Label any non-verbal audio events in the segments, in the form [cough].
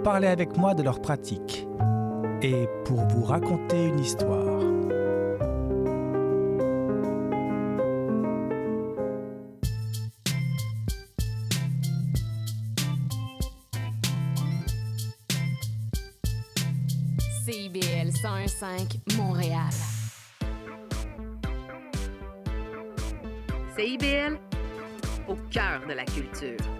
pour parler avec moi de leur pratique et pour vous raconter une histoire. CIBL 101.5 Montréal. CIBL, au cœur de la culture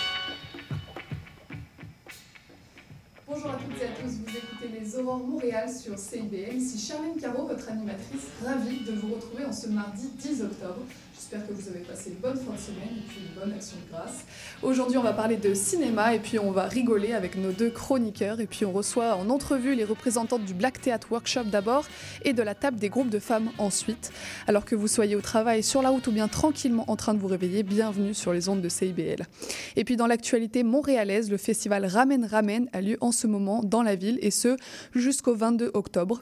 sur CIBL. Ici Charlène Caro, votre animatrice, ravie de vous retrouver en ce mardi 10 octobre. J'espère que vous avez passé une bonne fin de semaine et puis une bonne action de grâce. Aujourd'hui, on va parler de cinéma et puis on va rigoler avec nos deux chroniqueurs. Et puis on reçoit en entrevue les représentantes du Black Theatre Workshop d'abord et de la table des groupes de femmes ensuite. Alors que vous soyez au travail, sur la route ou bien tranquillement en train de vous réveiller, bienvenue sur les ondes de CIBL. Et puis dans l'actualité montréalaise, le festival Ramen Ramen a lieu en ce moment dans la ville et ce jusqu'au 22 octobre octobre.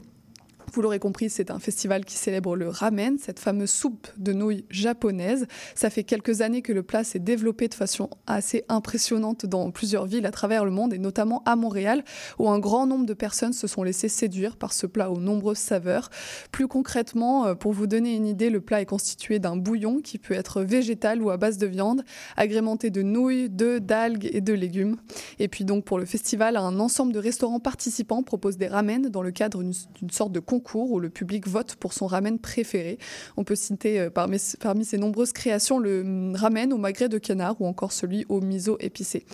Vous l'aurez compris, c'est un festival qui célèbre le ramen, cette fameuse soupe de nouilles japonaise. Ça fait quelques années que le plat s'est développé de façon assez impressionnante dans plusieurs villes à travers le monde et notamment à Montréal où un grand nombre de personnes se sont laissées séduire par ce plat aux nombreuses saveurs. Plus concrètement, euh, pour vous donner une idée, le plat est constitué d'un bouillon qui peut être végétal ou à base de viande, agrémenté de nouilles, d'œufs, d'algues et de légumes. Et puis donc pour le festival, un ensemble de restaurants participants propose des ramen dans le cadre d'une sorte de concours où le public vote pour son ramen préféré. On peut citer euh, parmi, parmi nombreuses créations le hum, ramen au magret de canard ou encore celui au miso épicé.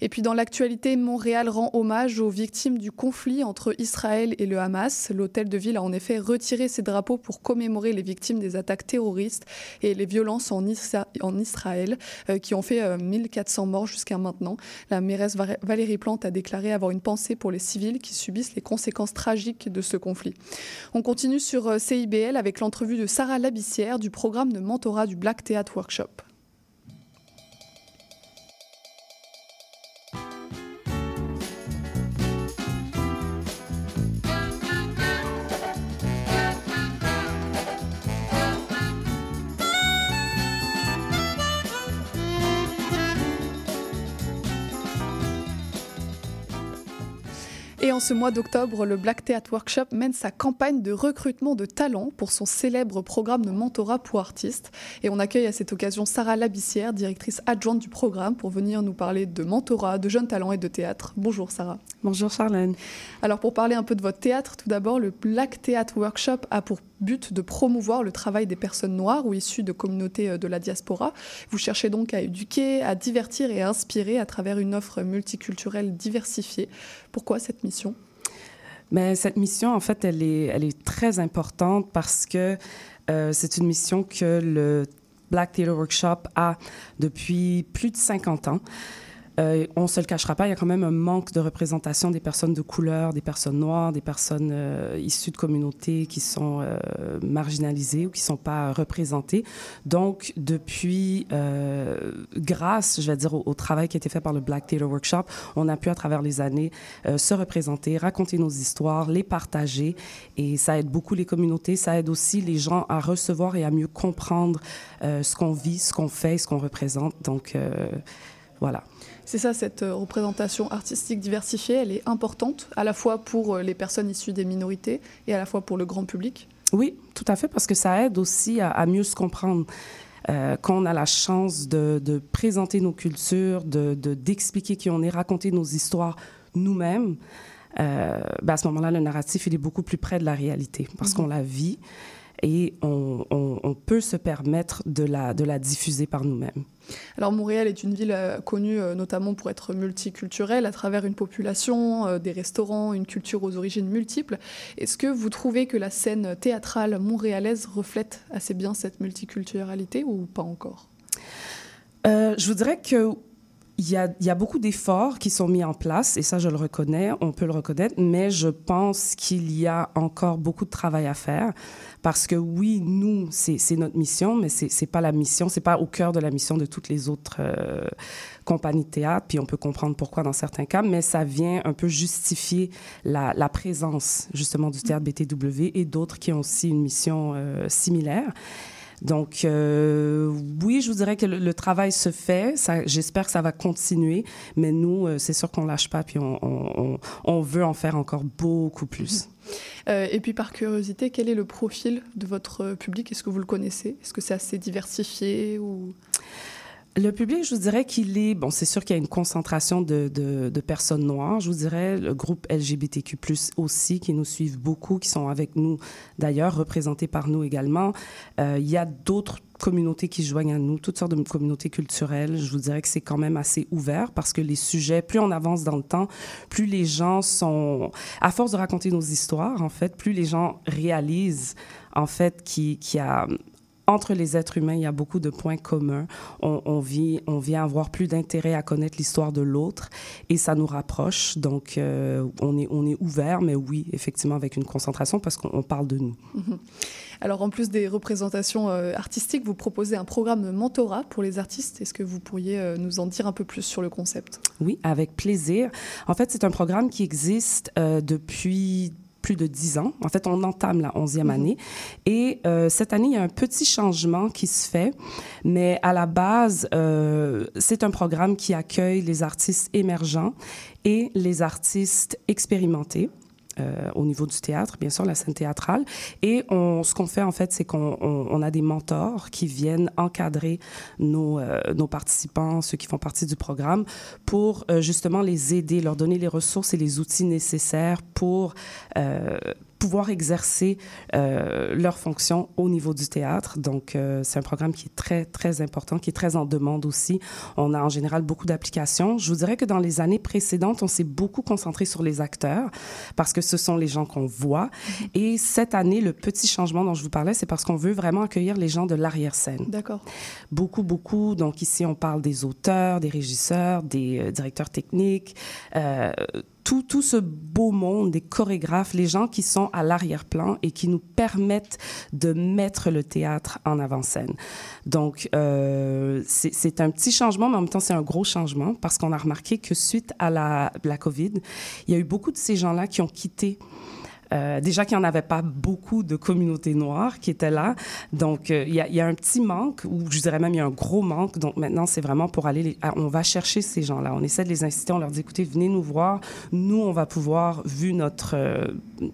Et puis dans l'actualité, Montréal rend hommage aux victimes du conflit entre Israël et le Hamas. L'hôtel de ville a en effet retiré ses drapeaux pour commémorer les victimes des attaques terroristes et les violences en, Isra- en Israël euh, qui ont fait euh, 1400 morts jusqu'à maintenant. La mairesse Va- Valérie Plante a déclaré avoir une pensée pour les civils qui subissent les conséquences tragiques de ce conflit. On continue sur euh, CIBL avec l'entrevue de Sarah Labissière du programme de mentorat du Black Theatre Workshop. Et en ce mois d'octobre, le Black Theatre Workshop mène sa campagne de recrutement de talents pour son célèbre programme de mentorat pour artistes. Et on accueille à cette occasion Sarah Labissière, directrice adjointe du programme, pour venir nous parler de mentorat, de jeunes talents et de théâtre. Bonjour Sarah. Bonjour Charlène. Alors pour parler un peu de votre théâtre, tout d'abord, le Black Theatre Workshop a pour but de promouvoir le travail des personnes noires ou issues de communautés euh, de la diaspora. Vous cherchez donc à éduquer, à divertir et à inspirer à travers une offre multiculturelle diversifiée. Pourquoi cette mission? Mais cette mission, en fait, elle est, elle est très importante parce que euh, c'est une mission que le Black Theatre Workshop a depuis plus de 50 ans. Euh, on ne se le cachera pas, il y a quand même un manque de représentation des personnes de couleur, des personnes noires, des personnes euh, issues de communautés qui sont euh, marginalisées ou qui ne sont pas représentées. Donc, depuis, euh, grâce, je vais dire, au, travail qui a été fait par le Black Theatre Workshop, on a pu, à travers les années, euh, se représenter, raconter nos histoires, les partager. Et ça aide beaucoup les communautés, ça aide aussi les gens à recevoir et à mieux comprendre euh, ce qu'on vit, ce qu'on fait, ce qu'on représente. Donc, voilà. C'est ça, cette euh, représentation artistique diversifiée, elle est importante à la fois pour euh, les personnes issues des minorités et à la fois pour le grand public. Oui, tout à fait, parce que ça aide aussi à, à mieux se comprendre. Euh, quand on a la chance de, de présenter nos cultures, de, de, d'expliquer qui on est, raconter nos histoires nous-mêmes, euh, ben à ce moment-là, le narratif, il est beaucoup plus près de la réalité, parce Mhm. qu'on la vit et on, on, on peut se permettre de la, de la diffuser par nous-mêmes. Alors Montréal est une ville euh, connue euh, notamment pour être multiculturelle à travers une population, euh, des restaurants, une culture aux origines multiples. Est-ce que vous trouvez que la scène théâtrale montréalaise reflète assez bien cette multiculturalité ou pas encore? Je vous dirais que il y, a, il y a beaucoup d'efforts qui sont mis en place, et ça, je le reconnais, on peut le reconnaître, mais je pense qu'il y a encore beaucoup de travail à faire. Parce que oui, nous, c'est notre mission, mais c'est pas la mission, c'est pas au cœur de la mission de toutes les autres euh, compagnies de théâtre, puis on peut comprendre pourquoi dans certains cas, mais ça vient un peu justifier la, la présence, justement, du théâtre BTW et d'autres qui ont aussi une mission euh, similaire. Donc, euh, oui, je vous dirais que le, travail se fait. J'espère que ça va continuer. Mais nous, euh, c'est sûr qu'on lâche pas, puis on, veut en faire encore beaucoup plus. Euh, et puis, par curiosité, quel est le profil de votre public? Est-ce que vous le connaissez? Est-ce que c'est assez diversifié ou... Le public, je vous dirais qu'il est, bon, c'est sûr qu'il y a une concentration de, de, de, personnes noires. Je vous dirais le groupe LGBTQ+, aussi, qui nous suivent beaucoup, qui sont avec nous d'ailleurs, représentés par nous également. Euh, il y a d'autres communautés qui joignent à nous, toutes sortes de communautés culturelles. Je vous dirais que c'est quand même assez ouvert parce que les sujets, plus on avance dans le temps, plus les gens sont, à force de raconter nos histoires, en fait, plus les gens réalisent en fait qu'il y a entre les êtres humains, il y a beaucoup de points communs. On, on vit, on vient avoir plus d'intérêt à connaître l'histoire de l'autre et ça nous rapproche. Donc, euh, on, est, on est ouvert, mais oui, effectivement, avec une concentration parce qu'on parle de nous. Mhm. Alors, en plus des représentations euh, artistiques, vous proposez un programme de mentorat pour les artistes. Est-ce que vous pourriez euh, nous en dire un peu plus sur le concept? Oui, avec plaisir. En fait, c'est un programme qui existe depuis plus de 10 ans. En fait, on entame la 11e mhm. année. Et euh, cette année, il y a un petit changement qui se fait, mais à la base, euh, c'est un programme qui accueille les artistes émergents et les artistes expérimentés. Euh, au niveau du théâtre, bien sûr, la scène théâtrale. Et on, ce qu'on fait, en fait, c'est qu'on on, a des mentors qui viennent encadrer nos, euh, nos participants, ceux qui font partie du programme, pour euh, justement les aider, leur donner les ressources et les outils nécessaires pour pouvoir exercer euh, leurs fonctions au niveau du théâtre. Donc, euh, c'est un programme qui est très, très important, qui est très en demande aussi. On a en général beaucoup d'applications. Je vous dirais que dans les années précédentes, on s'est beaucoup concentré sur les acteurs parce que ce sont les gens qu'on voit. Mm-hmm. Et cette année, le petit changement dont je vous parlais, c'est parce qu'on veut vraiment accueillir les gens de l'arrière-scène. D'accord. Beaucoup, beaucoup. Donc, ici, on parle des auteurs, des régisseurs, des euh, directeurs techniques, euh, tout, tout ce beau monde des chorégraphes, les gens qui sont à l'arrière-plan et qui nous permettent de mettre le théâtre en avant-scène. Donc, euh, c'est un petit changement, mais en même temps, c'est un gros changement parce qu'on a remarqué que suite à la, la COVID, il y a eu beaucoup de ces gens-là qui ont quitté euh, déjà qu'il n'y en avait pas beaucoup de communautés noires qui étaient là. Donc, euh, il y, y, a un petit manque, ou je dirais même il y a un gros manque. Donc, maintenant, c'est vraiment pour aller... on va chercher ces gens-là. On essaie de les inciter, on leur dit, écoutez, venez nous voir. Nous, on va pouvoir, vu notre, euh,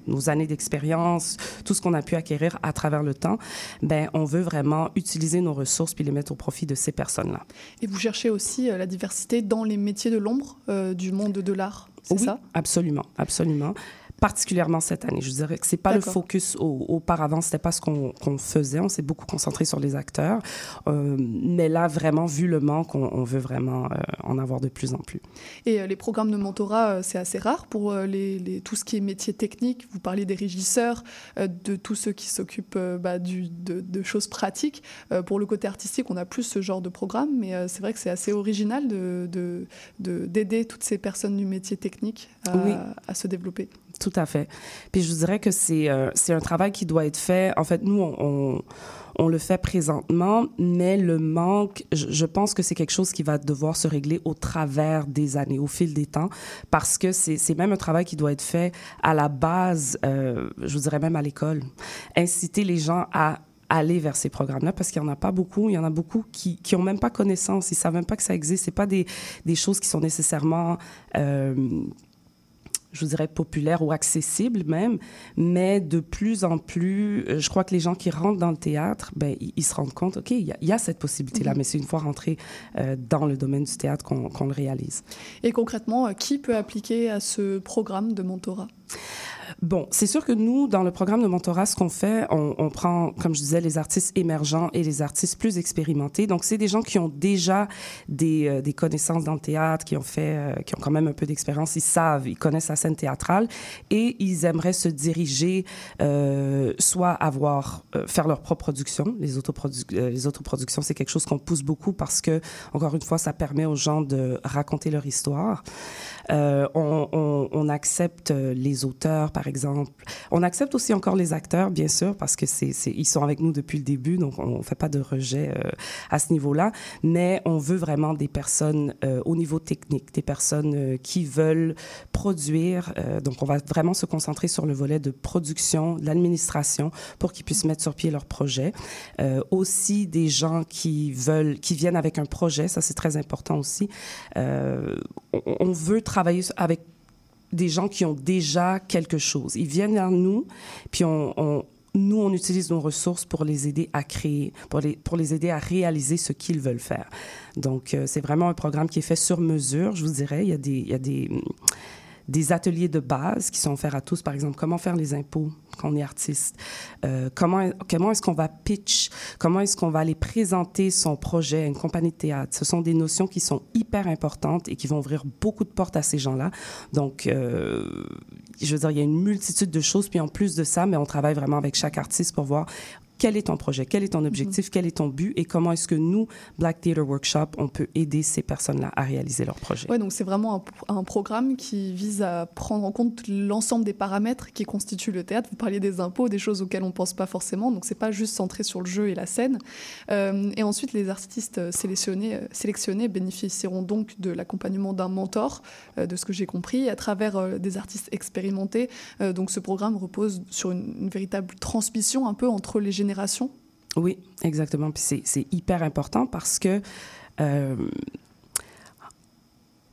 nos années d'expérience, tout ce qu'on a pu acquérir à travers le temps, ben, on veut vraiment utiliser nos ressources puis les mettre au profit de ces personnes-là. Et vous cherchez aussi la diversité dans les métiers de l'ombre du monde de l'art c'est oui, ça? Absolument, absolument particulièrement cette année. Je dirais que c'est pas le focus au, auparavant, c'était pas ce qu'on faisait. On s'est beaucoup concentré sur les acteurs, euh, mais là vraiment vu le manque, on, on veut vraiment euh, en avoir de plus en plus. Et euh, les programmes de mentorat, c'est assez rare pour les, les, tout ce qui est métier technique. Vous parlez des régisseurs, de tous ceux qui s'occupent bah, de, de, choses pratiques. pour le côté artistique, on a plus ce genre de programme, mais c'est vrai que c'est assez original de d'aider de, toutes ces personnes du métier technique à, oui. à se développer. Tout à fait. Puis je vous dirais que c'est euh, un travail qui doit être fait. En fait, nous, on, on, le fait présentement, mais le manque, je, pense que c'est quelque chose qui va devoir se régler au travers des années, au fil des temps, parce que c'est même un travail qui doit être fait à la base, euh, je vous dirais même à l'école. Inciter les gens à aller vers ces programmes-là parce qu'il n'y en a pas beaucoup. Il y en a beaucoup qui qui ont même pas connaissance. Ils savent même pas que ça existe. C'est pas des, des choses qui sont nécessairement euh, je vous dirais, populaire ou accessible même, mais de plus en plus, euh, je crois que les gens qui rentrent dans le théâtre, ben, ils, ils se rendent compte, OK, il y, y, a cette possibilité-là, mm -hmm. mais c'est une fois rentré euh, dans le domaine du théâtre qu'on qu le réalise. Et concrètement, euh, qui peut appliquer à ce programme de mentorat? Bon, c'est sûr que nous, dans le programme de mentorat, ce qu'on fait, on, on, prend, comme je disais, les artistes émergents et les artistes plus expérimentés. Donc, c'est des gens qui ont déjà des, euh, des, connaissances dans le théâtre, qui ont fait, euh, qui ont quand même un peu d'expérience, ils savent, ils connaissent la scène théâtrale et ils aimeraient se diriger, euh, soit avoir, euh, faire leur propre production. Les, autoprodu les autoproductions, c'est quelque chose qu'on pousse beaucoup parce que, encore une fois, ça permet aux gens de raconter leur histoire. On, on, accepte les auteurs, par exemple. On accepte aussi encore les acteurs, bien sûr, parce que ils sont avec nous depuis le début, donc on ne fait pas de rejet euh, à ce niveau-là. Mais on veut vraiment des personnes euh, au niveau technique, des personnes euh, qui veulent produire. Donc on va vraiment se concentrer sur le volet de production, de l'administration, pour qu'ils puissent mettre sur pied leur projet. Aussi des gens qui veulent, qui viennent avec un projet, ça c'est très important aussi. on veut travailler avec des gens qui ont déjà quelque chose. Ils viennent vers nous, puis on, nous, on utilise nos ressources pour les aider à créer, pour les, pour les aider à réaliser ce qu'ils veulent faire. Donc, euh, c'est vraiment un programme qui est fait sur mesure, je vous dirais. Il y a des, il y a des, des ateliers de base qui sont offerts à tous. Par exemple, comment faire les impôts quand on est artiste? Euh, comment comment est-ce qu'on va pitch? Comment est-ce qu'on va aller présenter son projet à une compagnie de théâtre? Ce sont des notions qui sont hyper importantes et qui vont ouvrir beaucoup de portes à ces gens-là. Donc, euh, je veux dire, il y a une multitude de choses. Puis en plus de ça, mais on travaille vraiment avec chaque artiste pour voir quel est ton projet, quel est ton objectif, quel est ton but et comment est-ce que nous, Black Theatre Workshop, on peut aider ces personnes-là à réaliser leur projet. Oui, donc c'est vraiment un, programme qui vise à prendre en compte l'ensemble des paramètres qui constituent le théâtre. Vous parliez des impôts, des choses auxquelles on ne pense pas forcément, donc c'est pas juste centré sur le jeu et la scène. Euh, et ensuite, les artistes sélectionnés, sélectionnés bénéficieront donc de l'accompagnement d'un mentor, euh, de ce que j'ai compris, à travers euh, des artistes expérimentés. Euh, donc ce programme repose sur une, une véritable transmission un peu entre les générations oui, exactement. Puis c'est hyper important parce que euh,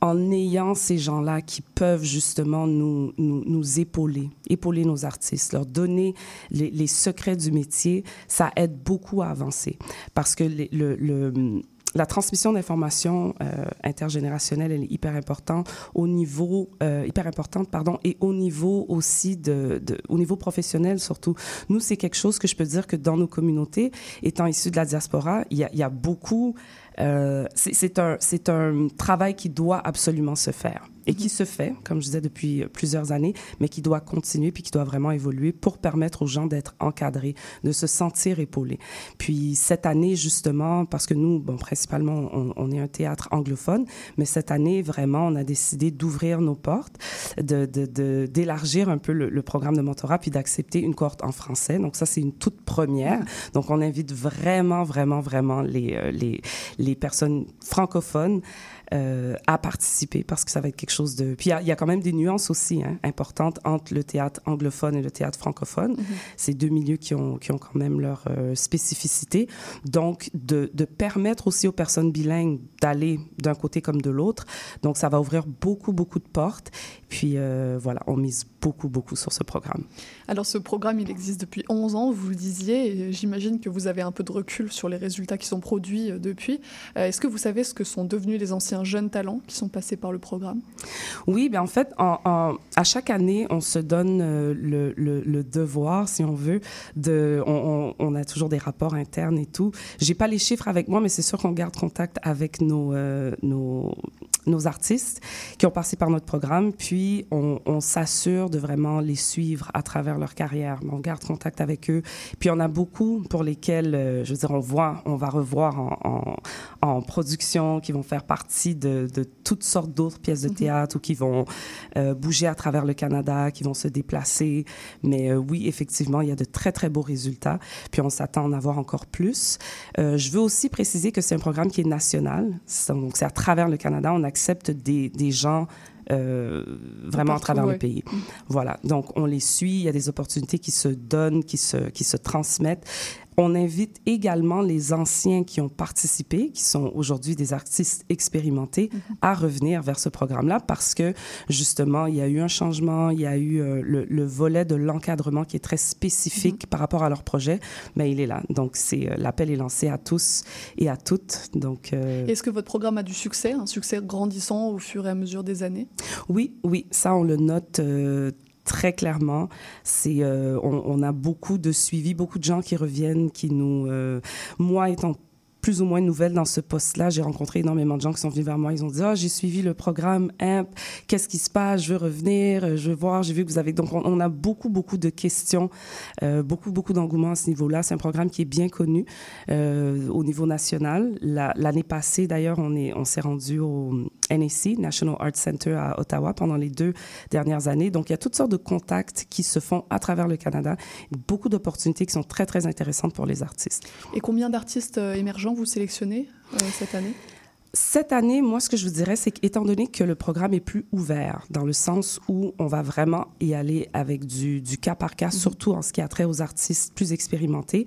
en ayant ces gens-là qui peuvent justement nous, épauler, épauler nos artistes, leur donner les, secrets du métier, ça aide beaucoup à avancer. Parce que le la transmission d'informations euh, intergénérationnelle elle est hyper importante au niveau euh, hyper importante pardon et au niveau aussi de, de au niveau professionnel surtout. Nous c'est quelque chose que je peux dire que dans nos communautés étant issus de la diaspora il y a, y a beaucoup euh, c'est un c'est un travail qui doit absolument se faire et qui se fait, comme je disais, depuis plusieurs années, mais qui doit continuer puis qui doit vraiment évoluer pour permettre aux gens d'être encadrés, de se sentir épaulés. Puis cette année, justement, parce que nous, bon, principalement, on, est un théâtre anglophone, mais cette année, vraiment, on a décidé d'ouvrir nos portes, de, de, d'élargir un peu le, le, programme de mentorat puis d'accepter une cohorte en français. Donc ça, c'est une toute première. Donc on invite vraiment, vraiment, vraiment les, les, les personnes francophones euh, à participer parce que ça va être quelque chose de... Puis il y, y, a quand même des nuances aussi hein, importantes entre le théâtre anglophone et le théâtre francophone. Mm -hmm. C'est deux milieux qui ont, qui ont quand même leur euh, spécificité. Donc, de, de, permettre aussi aux personnes bilingues d'aller d'un côté comme de l'autre. Donc, ça va ouvrir beaucoup, beaucoup de portes. Puis euh, voilà, on mise beaucoup, beaucoup sur ce programme. Alors, ce programme, il existe depuis 11 ans, vous le disiez. J'imagine que vous avez un peu de recul sur les résultats qui sont produits depuis. Est-ce que vous savez ce que sont devenus les anciens jeunes talents qui sont passés par le programme? Oui, bien en fait, à chaque année, on se donne euh, le, devoir, si on veut, on, a toujours des rapports internes et tout. J'ai pas les chiffres avec moi, mais c'est sûr qu'on garde contact avec nos, euh, nos, nos artistes qui ont passé par notre programme, puis on, on s'assure de vraiment les suivre à travers leur carrière. On garde contact avec eux. Puis on a beaucoup pour lesquels, euh, je veux dire, on voit, on va revoir en, en, en production, qui vont faire partie de, de toutes sortes d'autres pièces de théâtre mm -hmm. ou qui vont euh, bouger à travers le Canada, qui vont se déplacer. Mais euh, oui, effectivement, il y a de très, très beaux résultats. Puis on s'attend à en avoir encore plus. Je veux aussi préciser que c'est un programme qui est national. Donc, c'est à travers le Canada. On accepte des, des gens euh, vraiment à travers ouais. le pays. Mmh. Voilà. Donc, on les suit. Il y a des opportunités qui se donnent, qui se, qui se transmettent. On invite également les anciens qui ont participé, qui sont aujourd'hui des artistes expérimentés, -hmm. à revenir vers ce programme-là parce que justement, il y a eu un changement, il y a eu euh, le, le, volet de l'encadrement qui est très spécifique mm -hmm. par rapport à leur projet, mais il est là. Donc, c'est euh, l'appel est lancé à tous et à toutes. Donc, euh... est-ce que votre programme a du succès, un succès grandissant au fur et à mesure des années? Oui, oui, ça on le note très clairement. C'est, euh, on, a beaucoup de suivi, beaucoup de gens qui reviennent, qui nous, euh, moi étant plus ou moins nouvelle dans ce poste-là. J'ai rencontré énormément de gens qui sont venus vers moi. Ils ont dit, ah, j'ai suivi le programme IMP. Qu'est-ce qui se passe? Je veux revenir. Je veux voir. J'ai vu que vous avez... Donc, on, a beaucoup, beaucoup de questions, euh, beaucoup, beaucoup d'engouement à ce niveau-là. C'est un programme qui est bien connu euh, au niveau national. L'année passée, d'ailleurs, on est, on s'est rendu au NAC, National Arts Center à Ottawa, pendant les deux dernières années. Donc, il y a toutes sortes de contacts qui se font à travers le Canada. Beaucoup d'opportunités qui sont très, très intéressantes pour les artistes. Et combien d'artistes euh, émergents vous sélectionnez euh, cette année? Cette année, moi, ce que je vous dirais, c'est qu'étant donné que le programme est plus ouvert, dans le sens où on va vraiment y aller avec du, du cas par cas, mhm. surtout en ce qui a trait aux artistes plus expérimentés,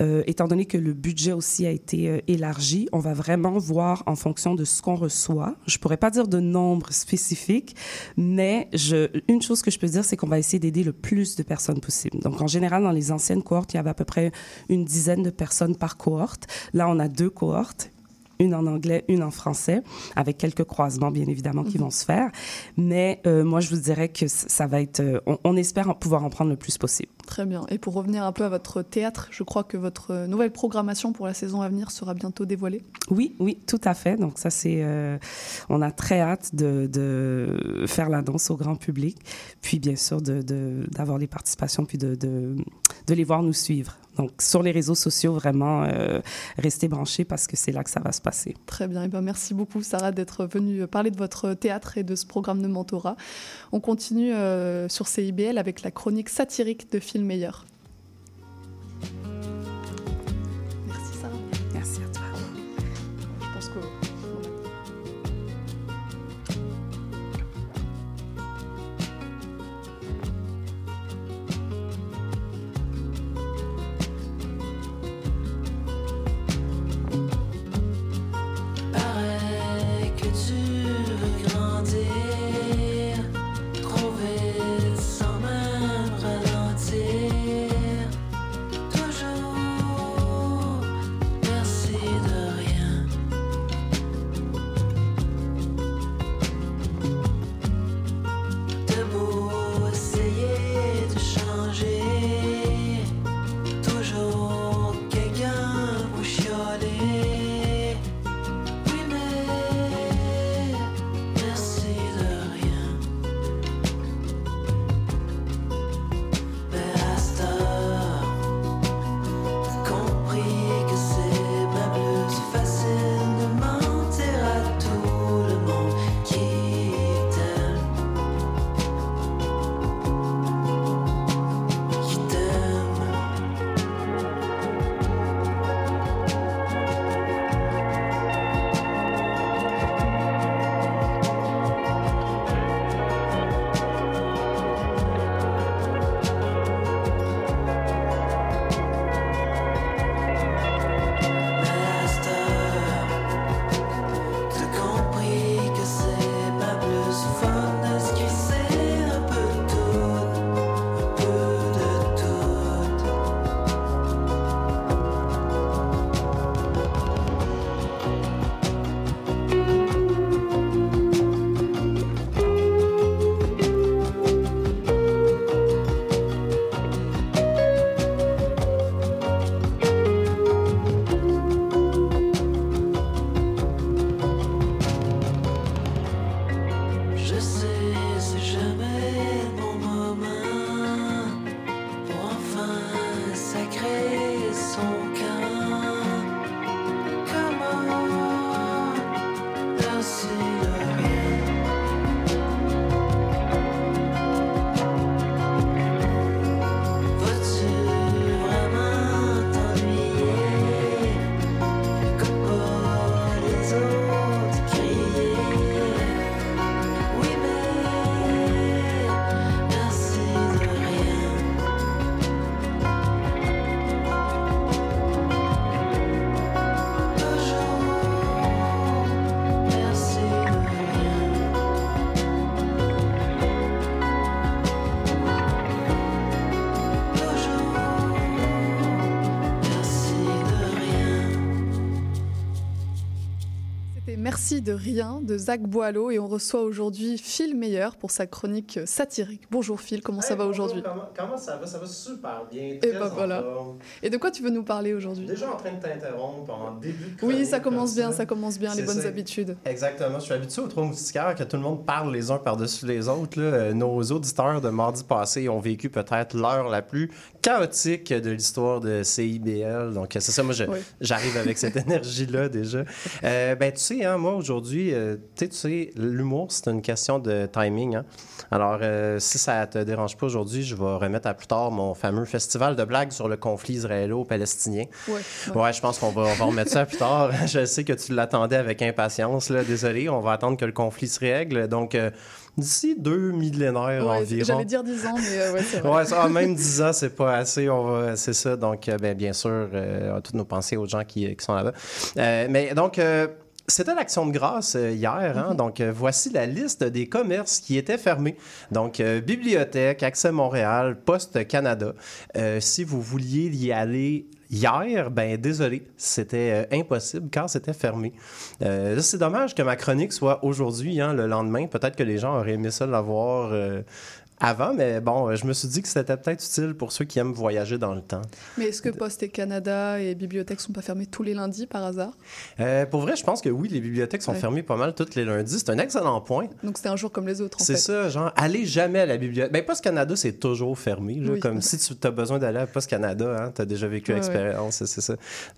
euh, étant donné que le budget aussi a été euh, élargi, on va vraiment voir en fonction de ce qu'on reçoit. Je pourrais pas dire de nombre spécifique, mais je, une chose que je peux dire, c'est qu'on va essayer d'aider le plus de personnes possible. Donc, en général, dans les anciennes cohortes, il y avait à peu près une dizaine de personnes par cohorte. Là, on a deux cohortes une en anglais, une en français, avec quelques croisements, bien évidemment, qui mhm. vont se faire. Mais euh, moi, je vous dirais que ça va être... Euh, on, espère pouvoir en prendre le plus possible. Très bien. Et pour revenir un peu à votre théâtre, je crois que votre nouvelle programmation pour la saison à venir sera bientôt dévoilée. Oui, oui, tout à fait. Donc ça, c'est... Euh, on a très hâte de, de faire l'annonce au grand public, puis bien sûr d'avoir de, les participations, puis de, de, les voir nous suivre. Donc, sur les réseaux sociaux, vraiment, euh, restez branchés parce que c'est là que ça va se passer. Très bien. Et eh ben, merci beaucoup, Sarah, d'être venue parler de votre théâtre et de ce programme de mentorat. On continue euh, sur CIBL avec la chronique satirique de Phil Meyer. Merci de rien de Zach Boileau et on reçoit aujourd'hui Phil Meyer pour sa chronique satirique. Bonjour Phil, comment ça va aujourd'hui? comment, comment ça va? Ça va super bien. Et très ben en voilà. forme. Et de quoi tu veux nous parler aujourd'hui? Déjà en train de t'interrompre en début de Oui, ça commence comme bien, ça commence bien, les bonnes ça. habitudes. Exactement. Je suis habitué aux trois moustiquaires que tout le monde parle les uns par-dessus les autres. là. Euh, Nos auditeurs de mardi passé ont vécu peut-être l'heure la plus chaotique de l'histoire de CIBL. Donc, c'est ça, moi, Oui. j'arrive avec cette [laughs] énergie-là déjà. Euh, ben, tu sais, hein, moi, aujourd'hui, euh, tu sais, l'humour, c'est une question de timing. hein. Alors, euh, si ça te dérange pas aujourd'hui, je vais remettre à plus tard mon fameux festival de blagues sur le conflit israélo-palestinien. Ouais, ouais. Ouais, je pense qu'on va, on va remettre ça plus tard. [laughs] Je sais que tu l'attendais avec impatience. Là. Désolé, on va attendre que le conflit se règle. Donc, euh, d'ici deux millénaires Ouais, environ. J'allais dire 10 ans, mais euh, ouais, c'est vrai. Ouais, ça, ah, même 10 ans, c'est pas assez. On va, c'est ça. Donc, ben, bien sûr, euh, toutes nos pensées aux gens qui, qui sont là-bas. Euh, mais donc, c'était l'action de grâce euh, hier. Hein? Donc, euh, voici la liste des commerces qui étaient fermés. Donc, euh, Bibliothèque, Accès Montréal, Poste Canada. Euh, si vous vouliez y aller hier, ben désolé, c'était euh, impossible car c'était fermé. Euh, c'est dommage que ma chronique soit aujourd'hui, hein, le lendemain. Peut-être que les gens auraient aimé ça l'avoir euh, avant, mais bon, je me suis dit que c'était peut-être utile pour ceux qui aiment voyager dans le temps. Mais est-ce que Poste et Canada et bibliothèques sont pas fermés tous les lundis par hasard? Euh, pour vrai, je pense que oui, les bibliothèques sont Ouais. fermées pas mal tous les lundis. C'est un excellent point. Donc c'était un jour comme les autres en C'est ça, genre, allez jamais à la bibliothèque. Ben, Post Canada, c'est toujours fermé. là, Oui. Comme si tu as besoin d'aller à Post Canada, hein, tu as déjà vécu Ouais, l'expérience, c'est ça.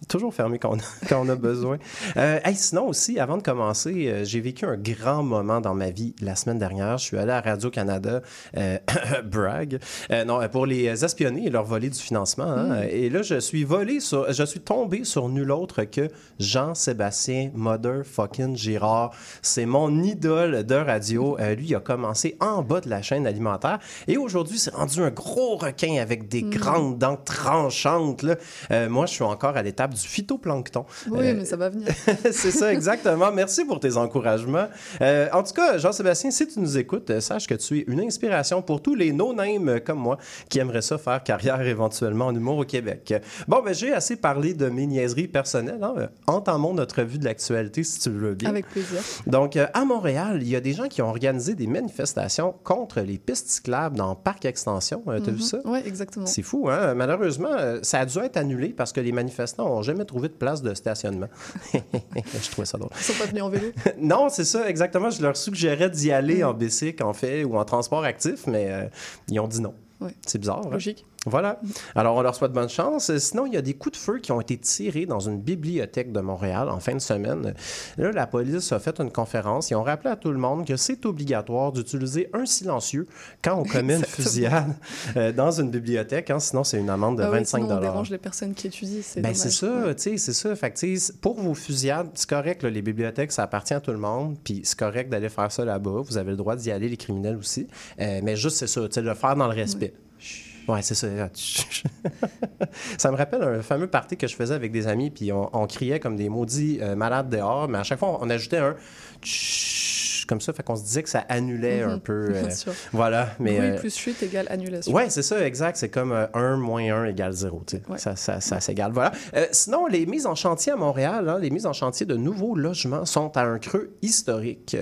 Toujours fermé quand on a, [laughs] quand on a besoin. Euh, hey, sinon aussi, avant de commencer, euh, j'ai vécu un grand moment dans ma vie la semaine dernière. Je suis allé à Radio-Canada, euh, [coughs] brag, euh, non, pour les espionner et leur voler du financement. hein. Et là, je suis volé sur, je suis tombé sur nul autre que Jean-Sébastien Motherfucking Girard. C'est mon idole de radio. Euh, lui, il a commencé en bas de la chaîne alimentaire et aujourd'hui, c'est rendu un gros requin avec des grandes dents tranchantes. là. Euh, moi, je suis encore à l'étape du phytoplancton. Oui, Euh, mais ça va venir. [laughs] c'est ça, exactement. Merci pour tes encouragements. Euh, en tout cas, Jean-Sébastien, si tu nous écoutes, euh, sache que tu es une inspiration pour tous les no-names comme moi qui aimeraient ça faire carrière éventuellement en humour au Québec. Bon, ben, j'ai assez parlé de mes niaiseries personnelles. Hein? Entamons notre vue de l'actualité, si tu veux bien. Avec plaisir. Donc, euh, à Montréal, il y a des gens qui ont organisé des manifestations contre les pistes cyclables dans Parc Extension. Euh, T'as vu ça? Oui, exactement. C'est fou, hein? Malheureusement, euh, ça a dû être annulé parce que les manifestants n'ont jamais trouvé de place de stationnement. [laughs] je trouvais ça drôle. Ils sont pas venus en vélo. [laughs] Non, c'est ça, exactement. Je leur suggérais d'y aller en bicycle, en fait, ou en transport actif, mais euh, ils ont dit non. Ouais. C'est bizarre. hein? Logique. Voilà. Alors, on leur souhaite bonne chance. Sinon, il y a des coups de feu qui ont été tirés dans une bibliothèque de Montréal en fin de semaine. Là, la police a fait une conférence. Ils ont rappelé à tout le monde que c'est obligatoire d'utiliser un silencieux quand on commet une fusillade euh, dans une bibliothèque. hein. sinon, c'est une amende de Ah oui, 25 sinon, on dérange les personnes qui étudient. C'est ben, c'est ça, Ouais. tu sais, c'est ça. Fait que, pour vos fusillades, c'est correct, là, les bibliothèques, ça appartient à tout le monde, puis c'est correct d'aller faire ça là-bas. Vous avez le droit d'y aller, les criminels aussi. Euh, mais juste, c'est ça, tu le faire dans le respect. Ouais, c'est ça. [laughs] ça me rappelle un fameux party que je faisais avec des amis, puis on, on criait comme des maudits euh, malades dehors, mais à chaque fois, on ajoutait un comme ça, fait qu'on se disait que ça annulait un Mhm. peu. [laughs] euh, Bien sûr. voilà, mais. Bruit euh, plus chute égale annulation. oui, c'est ça, exact. C'est comme 1 moins 1 égale 0. tu sais. Ouais. Ça, ça, ça s'égale. Voilà. Euh, sinon, les mises en chantier à Montréal, hein, les mises en chantier de nouveaux logements sont à un creux historique.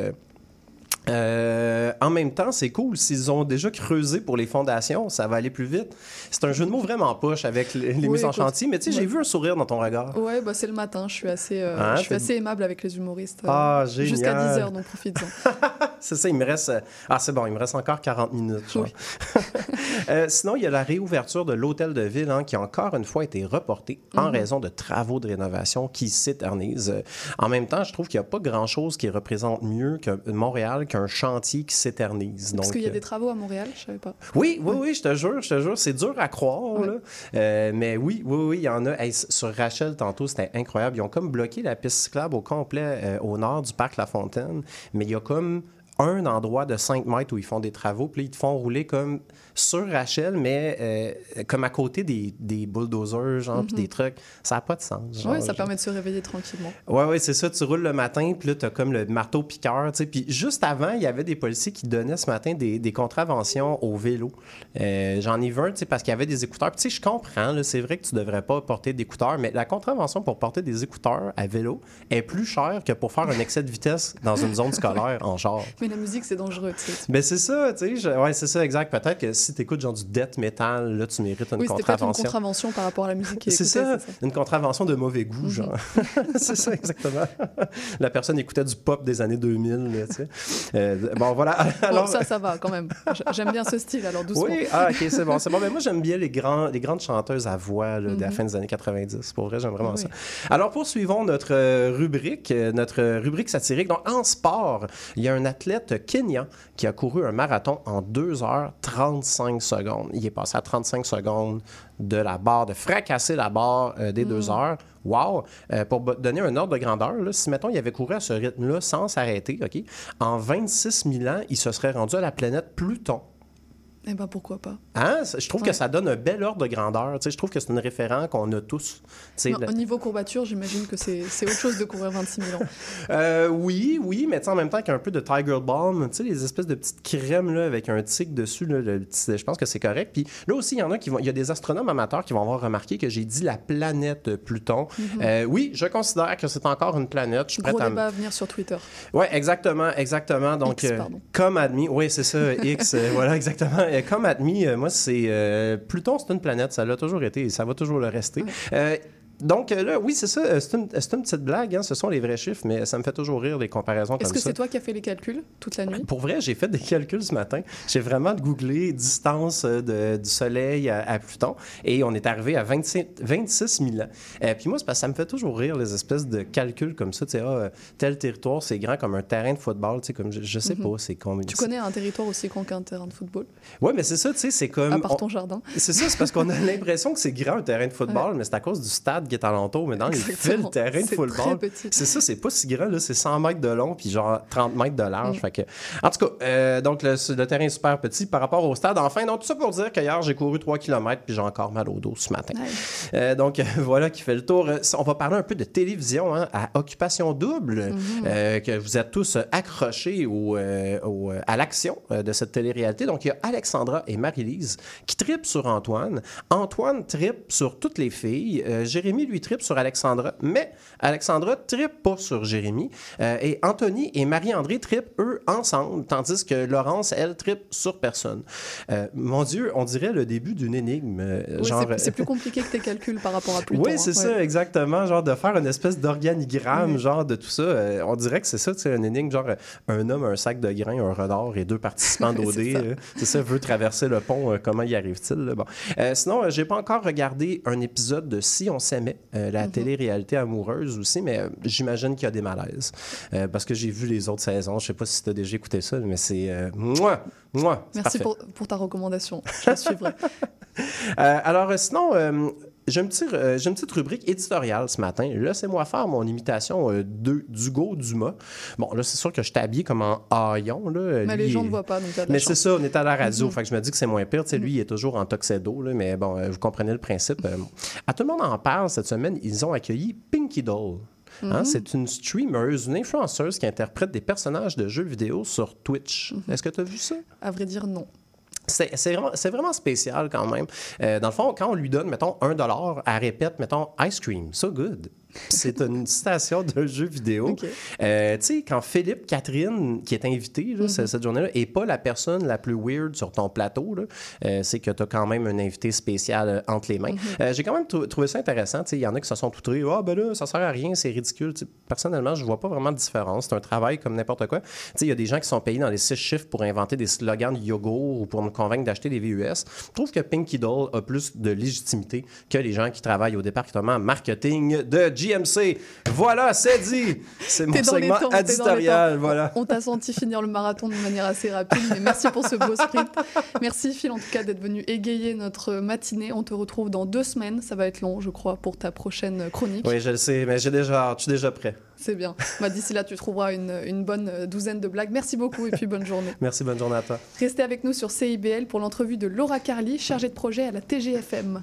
Euh, en même temps, c'est cool. S'ils ont déjà creusé pour les fondations, ça va aller plus vite. C'est un jeu de mots vraiment poche avec les, les Oui, mises en écoute, chantier, mais tu sais, j'ai vu un sourire dans ton regard. Ouais, bah c'est le matin. Je suis assez, euh, Hein, je suis t'es- assez aimable avec les humoristes. euh, Ah, Jusqu'à génial. 10 heures, donc profites-en. [laughs] C'est ça, il me reste. Ah, c'est bon, il me reste encore 40 minutes. Oui. [laughs] Sinon, il y a la réouverture de l'hôtel de ville hein, qui a encore une fois été reportée en Mhm. raison de travaux de rénovation qui s'éternisent. En même temps, je trouve qu'il n'y a pas grand-chose qui représente mieux que Montréal qu'un chantier qui s'éternise. Parce qu'il y a euh, des travaux à Montréal, je savais pas. oui, oui, oui, je te jure, je te jure, c'est dur à croire, Ouais. là. Euh, mais oui, oui, oui, il y en a. Hey, sur Rachel, tantôt, c'était incroyable. Ils ont comme bloqué la piste cyclable au complet euh, au nord du parc La Fontaine, mais il y a comme un endroit de 5 mètres où ils font des travaux, puis ils te font rouler comme sur Rachel, mais euh, comme à côté des, des bulldozers, genre, puis Mhm. des trucs. Ça n'a pas de sens. genre. Oui, ça permet de se réveiller tranquillement. Ouais, ouais, c'est ça. Tu roules le matin, puis là, t'as comme le marteau piqueur, tu sais. Puis juste avant, il y avait des policiers qui donnaient ce matin des, des contraventions au vélo. Euh, J'en ai vu un, tu sais, parce qu'il y avait des écouteurs. Puis tu sais, je comprends, c'est vrai que tu devrais pas porter d'écouteurs, mais la contravention pour porter des écouteurs à vélo est plus chère que pour faire un excès de vitesse dans une zone scolaire en [laughs] char. Mais la musique, c'est dangereux, tu sais. Ben c'est ça, tu sais. je- Ouais, c'est ça, exact. Peut-être que si t'écoutes genre du death metal, là, tu mérites une Oui, peut-être une contravention. contravention par rapport à la musique qui est C'est écoutée, ça, une contravention de mauvais goût, Mhm. genre. [laughs] c'est ça, exactement. La personne écoutait du pop des années 2000, là, tu sais. Euh, bon, voilà. Bon, [laughs] Alors, ça, ça va quand même. J'aime bien ce style, alors doucement. oui, ah, ok, c'est bon, c'est bon. Mais moi, j'aime bien les, grands, les grandes chanteuses à voix là, de la Mhm. fin des années 90. Pour vrai, j'aime vraiment Oui. ça. Alors, poursuivons notre euh, rubrique, euh, notre rubrique satirique. Donc, en sport, il y a un athlète kenyan qui a couru un marathon en 2 heures 35 secondes. Il est passé à 35 secondes de la barre, de fracasser la barre euh, des 2 heures. Wow! Euh, pour donner un ordre de grandeur, là, si, mettons, il avait couru à ce rythme-là sans s'arrêter, OK, en 26 000 ans, il se serait rendu à la planète Pluton. Eh ben pourquoi pas? Hein? Je trouve Ouais. que ça donne un bel ordre de grandeur. Tu sais, je trouve que c'est une référent qu'on a tous. Non, le- Au niveau courbature, j'imagine que c'est c'est autre chose de courir 26 000 ans. [laughs] Euh, oui, oui, mais en même temps qu'un peu de Tiger Balm, les espèces de petites crèmes là, avec un tic dessus, là, le petit- je pense que c'est correct. Puis là aussi, il y en a qui vont, il y a des astronomes amateurs qui vont avoir remarqué que j'ai dit la planète Pluton. Euh, oui, je considère que c'est encore une planète. Je suis Mhm. Gros à. débat à venir sur Twitter. Oui, exactement, exactement. Donc, X, euh, comme admis, oui, c'est ça, X, voilà, [laughs] exactement. Euh, Comme admis, euh, moi, c'est euh, Pluton, c'est une planète, ça l'a toujours été et ça va toujours le rester. Euh, donc euh, là, oui, c'est ça, euh, c'est une, c'est une petite blague, hein, ce sont les vrais chiffres, mais ça me fait toujours rire des comparaisons comme Est-ce que c'est toi qui as fait les calculs toute la nuit? Pour vrai, j'ai fait des [laughs] calculs ce matin. J'ai vraiment googlé distance euh, de- du Soleil à, à Pluton et on est arrivé à 25 26 000 ans. Euh, puis moi, c'est parce que ça me fait toujours rire les espèces de calculs comme ça. Tu sais, ah, euh, tel territoire, c'est grand comme un terrain de football. Tu sais, comme je, je sais Mhm. pas, c'est combien. Tu connais un territoire aussi grand qu'un terrain de football? Ouais, mais c'est ça, tu sais, c'est comme. À part on- ton jardin. C'est ça, c'est parce qu'on a [laughs] l'impression que c'est grand un terrain de football, mais c'est à cause du stade qui est alentour. Mais dans les faits, le Exactement. terrain de football, c'est ça, c'est pas si grand, là, c'est 100 mètres de long, puis genre 30 mètres de large. Mm. Fait que, en tout cas, euh, donc le, le terrain est super petit par rapport au stade. Enfin, donc tout ça pour dire qu'hier, j'ai couru 3 km, puis j'ai encore mal au dos ce matin. Nice. Euh, donc [laughs] voilà qui fait le tour. Euh, On va parler un peu de télévision hein, à occupation double, Mhm. euh, que vous êtes tous accrochés au, euh, au, euh, à l'action euh, de cette télé-réalité. Donc il y a Alexandra et Marie-Lise qui tripent sur Antoine. Antoine tripe sur toutes les filles. Euh, Jérémy lui tripe sur Alexandra, mais Alexandra tripe pas sur Jérémy. Euh, et Anthony et Marie-André tripent eux ensemble, tandis que Laurence, elle, tripe sur personne. Euh, mon Dieu, on dirait le début d'une énigme. euh, Oui, genre, c'est- plus compliqué que tes calculs par rapport à Pluton. oui, hein, c'est ouais. ça, exactement. Genre de faire une espèce d'organigramme, Mhm. genre de tout ça. Euh, on dirait que c'est ça, c'est une énigme, genre un homme, un sac de grains, un renard et deux participants [laughs] d'OD. C'est ça. veut traverser le pont, comment y arrive-t-il? Bon. Sinon, j'ai pas encore regardé un épisode de Si on s'aimait, euh, la Mhm. télé-réalité amoureuse aussi, mais euh, j'imagine qu'il y a des malaises. Euh, parce que j'ai vu les autres saisons. Je sais pas si tu as déjà écouté ça, mais c'est. moi, moi. Merci pour, pour ta recommandation. Je la suivrai. [laughs] Alors, sinon, j'ai une, petite, euh, j'ai une petite rubrique éditoriale ce matin. Laissez-moi faire mon imitation euh, de d'Hugo Dumas. Bon, là, c'est sûr que je suis habillé comme en haillon. Là. Mais Lui, les gens il- ne voient pas, donc Mais c'est ça, on est à la radio, Mhm. fait que je me dis que c'est moins pire. Tu sais, lui, il est toujours en tuxedo, là, mais bon, euh, vous comprenez le principe. Euh, à tout le monde en parle cette semaine, ils ont accueilli Pinky Doll. Hein, Mhm. C'est une streameuse, une influenceuse qui interprète des personnages de jeux vidéo sur Twitch. Mhm. Est-ce que tu as vu ça? À vrai dire, non. C'est vraiment spécial quand même. Euh, dans le fond, quand on lui donne, mettons, un dollar, elle répète, mettons, ice cream, so good. C'est une citation d'un jeu vidéo. Euh, tu sais, quand Philippe Catherine, qui est invité là, ce- cette journée-là, et pas la personne la plus weird sur ton plateau, euh, c'est que tu as quand même un invité spécial euh, entre les mains. Euh, J'ai quand même trou- trouvé ça intéressant. Il y en a qui se sont outrés. Ah, ben là, ça sert à rien, c'est ridicule. Personnellement, je vois pas vraiment de différence. C'est un travail comme n'importe quoi. Il y a des gens qui sont payés dans les six chiffres pour inventer des slogans de yogourt ou pour nous convaincre d'acheter des VUS. Je trouve que Pinky Doll a plus de légitimité que les gens qui travaillent au département marketing de GMC. Voilà, c'est dit. C'est mon segment temps, éditorial. Voilà. On t'a senti finir le marathon de manière assez rapide, mais merci pour ce beau sprint. Merci Phil en tout cas d'être venu égayer notre matinée. On te retrouve dans deux semaines. Ça va être long, je crois, pour ta prochaine chronique. Oui, je le sais, mais j'ai déjà. Je suis déjà prêt. C'est bien. Bah, D'ici là, tu trouveras une, une bonne douzaine de blagues. Merci beaucoup et puis bonne journée. Merci, bonne journée à toi. Restez avec nous sur CIBL pour l'entrevue de Laura Carly, chargée de projet à la TGFM.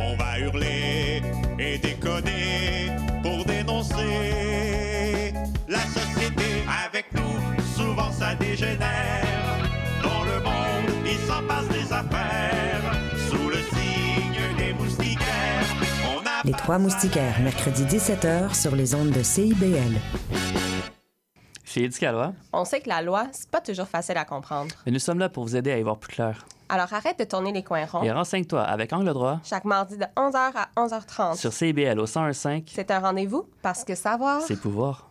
On va hurler et déconner pour dénoncer la société avec nous. Souvent ça dégénère. Dans le monde, il s'en passe des affaires. Sous le signe des moustiquaires, on a Les Trois Moustiquaires, mercredi 17h sur les ondes de CIBL. Chez Éducalois, On sait que la loi, c'est pas toujours facile à comprendre. mais nous sommes là pour vous aider à y voir plus clair. Alors arrête de tourner les coins ronds. Et renseigne-toi avec Angle droit Chaque mardi de 11h à 11h30. sur CIBL au 101.5, C'est un rendez-vous parce que savoir. c'est pouvoir.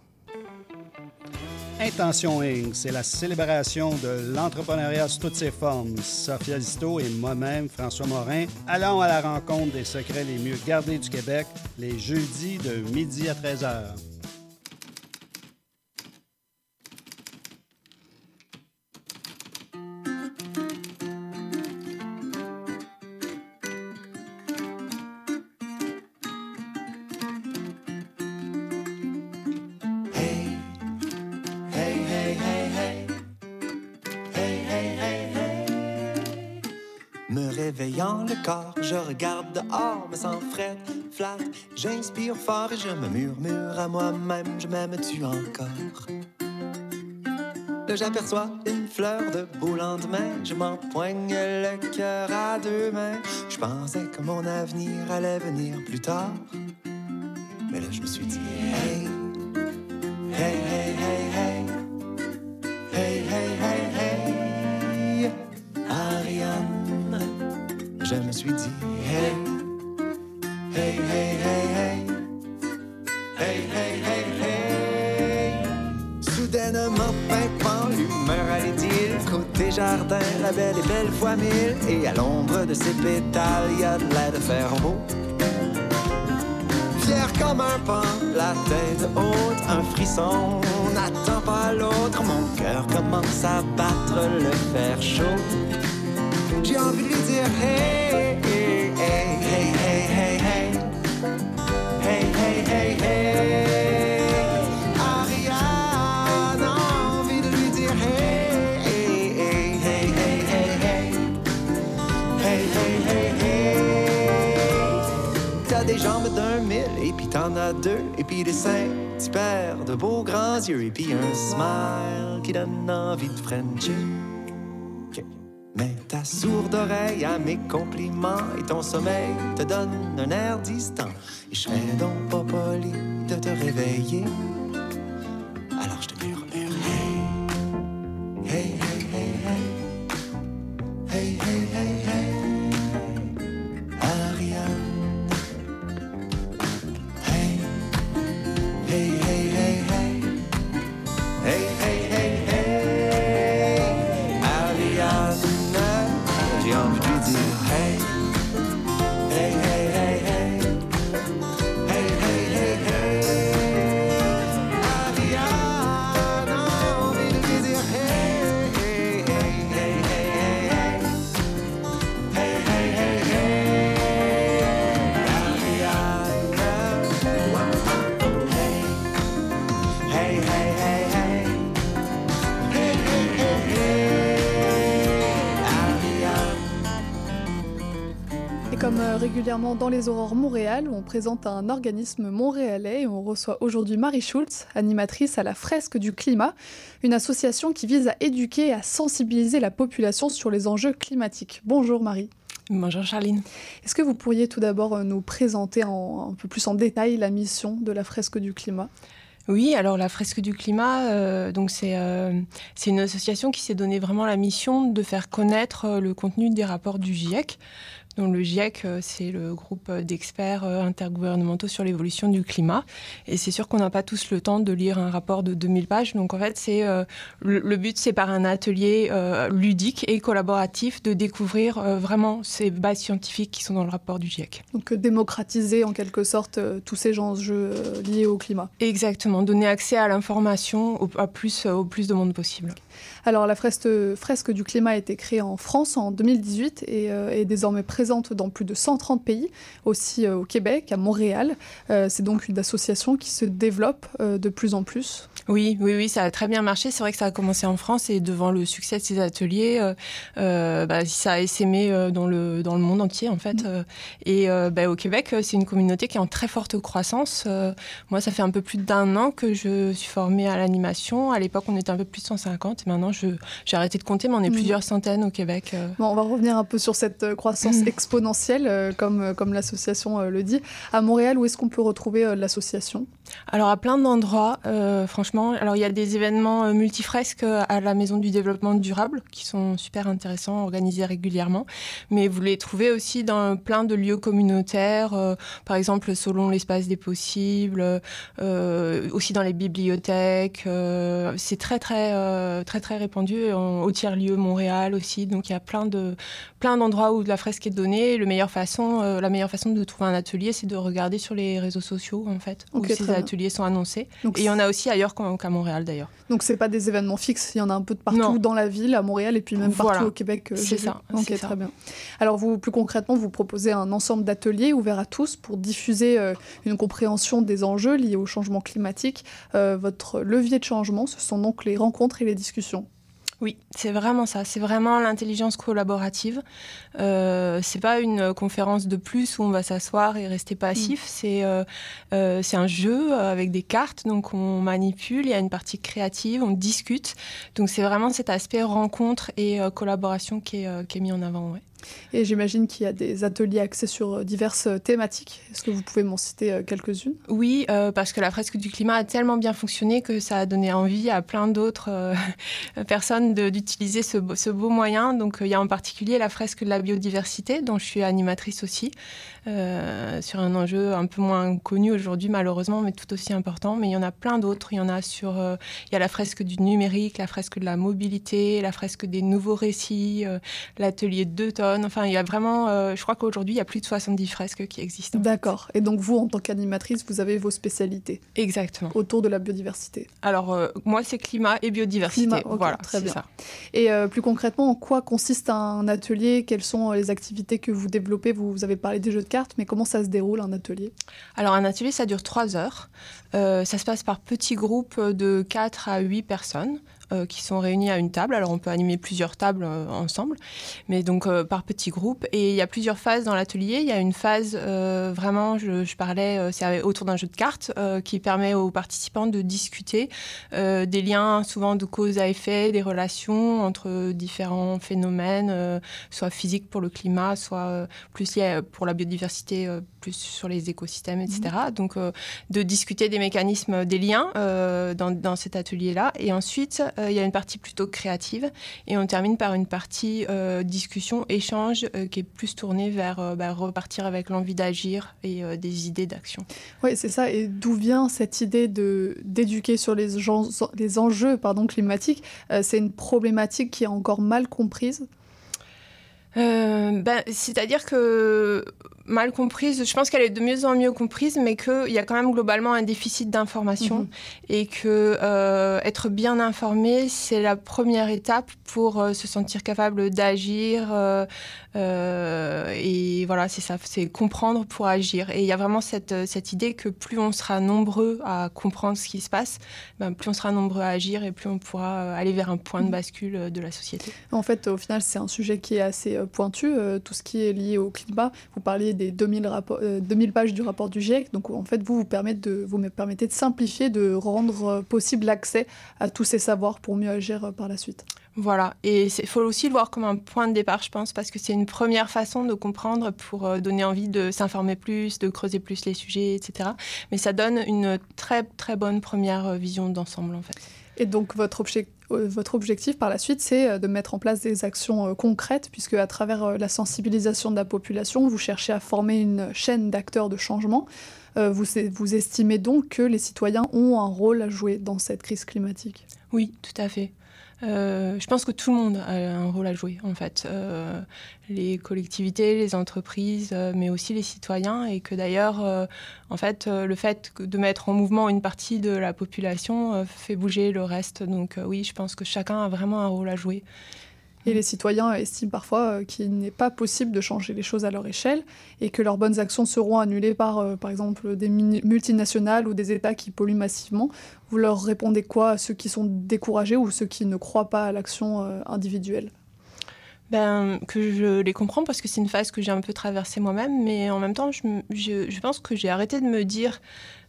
Intention Inc., c'est la célébration de l'entrepreneuriat sous toutes ses formes. Sophia Zito et moi-même, François Morin, allons à la rencontre des secrets les mieux gardés du Québec les jeudis de midi à 13h. Le corps, je regarde dehors, me sens frette, flat. J'inspire fort et je me murmure à moi-même, je m'aime-tu encore? J'aperçois une fleur de beau lendemain, je m'empoigne le cœur à deux mains. Je pensais que mon avenir allait venir plus tard. Mais là, je me suis dit, hey, l'ombre de ses pétales, y a de l'air de faire beau. Fier comme un pan, la tête haute, un frisson n'attend pas l'autre. Mon cœur commence à battre le fer chaud. Deux, et puis des seins, tu perds de beaux grands yeux, et puis un smile qui donne envie de Frencher. Mais ta sourde oreille à mes compliments et ton sommeil te donne un air distant. Et je serais donc pas poli de te réveiller. Dans les Aurores Montréal, où on présente un organisme montréalais et on reçoit aujourd'hui Marie Schultz, animatrice à la Fresque du Climat, une association qui vise à éduquer et à sensibiliser la population sur les enjeux climatiques. Bonjour Marie. Bonjour Charline. Est-ce que vous pourriez tout d'abord euh, nous présenter en, un peu plus en détail la mission de la fresque du climat? Oui, alors la fresque du climat, euh, donc c'est euh, c'est une association qui s'est donné vraiment la mission de faire connaître le contenu des rapports du GIEC. Donc le GIEC, euh, c'est le groupe d'experts euh, intergouvernementaux sur l'évolution du climat. Et c'est sûr qu'on n'a pas tous le temps de lire un rapport de 2000 pages. Donc en fait, c'est euh, le, le but, c'est par un atelier euh, ludique et collaboratif de découvrir euh, vraiment ces bases scientifiques qui sont dans le rapport du GIEC. Donc euh, démocratiser en quelque sorte euh, tous ces enjeux euh, liés au climat. Exactement, donner accès à l'information au, à plus, au plus de monde possible. Alors la fresque, du climat a été créée en France en 2018 et euh, est désormais présente dans plus de 130 pays, aussi euh, au Québec, à Montréal. Euh, c'est donc une association qui se développe de plus en plus. Oui, oui, oui, ça a très bien marché. C'est vrai que ça a commencé en France et devant le succès de ces ateliers, euh, euh, bah, ça a essaimé euh, dans le, dans le monde entier en fait. Euh, et euh, bah, au Québec, c'est une communauté qui est en très forte croissance. Euh, moi, ça fait un peu plus d'un an que je suis formée à l'animation. À l'époque, on était un peu plus de 150 et maintenant, j'ai arrêté de compter, mais on est Mhm. plusieurs centaines au Québec. Bon, on va revenir un peu sur cette croissance exponentielle, euh, comme, comme l'association le dit. À Montréal, où est-ce qu'on peut retrouver l'association? Alors à plein d'endroits, euh, Alors il y a des événements euh, multifresques euh, à la Maison du Développement Durable qui sont super intéressants, organisés régulièrement. Mais vous les trouvez aussi dans plein de lieux communautaires, euh, par exemple selon l'espace des possibles, euh, aussi dans les bibliothèques. euh, c'est très très très très répandu en- au tiers lieu Montréal aussi. Donc il y a plein de plein d'endroits où la fresque est donnée. Le meilleure façon, la meilleure façon de trouver un atelier, c'est de regarder sur les réseaux sociaux en fait où ces bien. ateliers sont annoncés. Donc, et il y en a aussi ailleurs qu'en- qu'à Montréal d'ailleurs. Donc c'est pas des événements fixes, il y en a un peu de partout Non. dans la ville, à Montréal et puis même Voilà. partout au Québec. euh, C'est vu. ça, Ok, ça. très bien. Alors vous, plus concrètement, vous proposez un ensemble d'ateliers ouverts à tous pour diffuser euh, une compréhension des enjeux liés au changement climatique. Euh, votre levier de changement, ce sont donc les rencontres et les discussions. Oui, c'est vraiment ça. C'est vraiment l'intelligence collaborative. Euh, c'est pas une conférence de plus où on va s'asseoir et rester passif. C'est euh, euh, c'est un jeu avec des cartes, donc on manipule. Il y a une partie créative, on discute. Donc c'est vraiment cet aspect rencontre et euh, collaboration qui est, euh, qui est mis en avant. ouais. Et j'imagine qu'il y a des ateliers axés sur euh, diverses euh, thématiques. Est-ce que vous pouvez m'en citer euh, quelques-unes? Oui, parce que la fresque du climat a tellement bien fonctionné que ça a donné envie à plein d'autres [laughs] personnes d'utiliser ce, beau- moyen. Donc il y a en particulier la fresque de la biodiversité, dont je suis animatrice aussi, euh, sur un enjeu un peu moins connu aujourd'hui malheureusement, mais tout aussi important. Mais il y en a plein d'autres. Il y en a sur, euh, il y a la fresque du numérique, la fresque de la mobilité, la fresque des nouveaux récits, euh, l'atelier de deux tonnes. Enfin, il y a vraiment, je crois qu'aujourd'hui il y a plus de 70 fresques qui existent. D'accord. Et donc vous, en tant qu'animatrice, vous avez vos spécialités Exactement. autour de la biodiversité. Alors, moi, c'est climat et biodiversité. Climat, voilà, très bien. ça. Et plus concrètement, en quoi consiste un atelier? Quelles sont les activités que vous développez? Vous, vous avez parlé des jeux de mais comment ça se déroule un atelier? Alors, un atelier, ça dure trois heures. Euh, ça se passe par petits groupes de 4 à 8 personnes. Euh, qui sont réunis à une table. Alors on peut animer plusieurs tables euh, ensemble, mais donc euh, par petits groupes. Et il y a plusieurs phases dans l'atelier. Il y a une phase vraiment, je, je parlais, c'est autour d'un jeu de cartes qui permet aux participants de discuter des liens souvent de cause à effet, des relations entre différents phénomènes, soit physiques pour le climat, soit plus liés pour la biodiversité, plus sur les écosystèmes, etc. Donc euh, de discuter des mécanismes, des liens dans, dans cet atelier-là. Et ensuite, il y a une partie plutôt créative et on termine par une partie euh, discussion, échange euh, qui est plus tournée vers euh, bah, repartir avec l'envie d'agir et euh, des idées d'action. Oui, c'est ça. Et d'où vient cette idée de d'éduquer sur les, gens, les enjeux pardon, climatiques Euh, C'est une problématique qui est encore mal comprise? Euh, ben, C'est-à-dire que mal comprise, je pense qu'elle est de mieux en mieux comprise, mais qu'il y a quand même globalement un déficit d'information Mhm. et que euh, être bien informé, c'est la première étape pour euh, se sentir capable d'agir. euh, et voilà, c'est ça, c'est comprendre pour agir. Et il y a vraiment cette, cette idée que plus on sera nombreux à comprendre ce qui se passe, ben, plus on sera nombreux à agir et plus on pourra aller vers un point de bascule euh, de la société. En fait, au final, c'est un sujet qui est assez pointu, tout ce qui est lié au climat. Vous parliez des 2000, rapports- euh, 2000 pages du rapport du GIEC. Donc, en fait, vous, vous, permettez de, vous me permettez de simplifier, de rendre euh, possible l'accès à tous ces savoirs pour mieux agir euh, par la suite. Voilà, et il faut aussi le voir comme un point de départ, je pense, parce que c'est une première façon de comprendre pour donner envie de s'informer plus, de creuser plus les sujets, etc. Mais ça donne une très très bonne première vision d'ensemble, en fait. Et donc votre, obje- euh, votre objectif par la suite, c'est euh, de mettre en place des actions euh, concrètes, puisque à travers euh, la sensibilisation de la population, vous cherchez à former une chaîne d'acteurs de changement. Euh, vous estimez donc que les citoyens ont un rôle à jouer dans cette crise climatique? Oui, tout à fait. Euh, je pense que tout le monde a un rôle à jouer, en fait. Euh, les collectivités, les entreprises, euh, mais aussi les citoyens. Et que d'ailleurs, en fait, le fait de mettre en mouvement une partie de la population fait bouger le reste. Donc oui, je pense que chacun a vraiment un rôle à jouer. Les citoyens estiment parfois euh, qu'il n'est pas possible de changer les choses à leur échelle et que leurs bonnes actions seront annulées par, euh, par exemple, des multinationales ou des États qui polluent massivement. Vous leur répondez quoi à ceux qui sont découragés ou ceux qui ne croient pas à l'action euh, individuelle? Ben, que je les comprends parce que c'est une phase que j'ai un peu traversée moi-même, mais en même temps, je pense que j'ai arrêté de me dire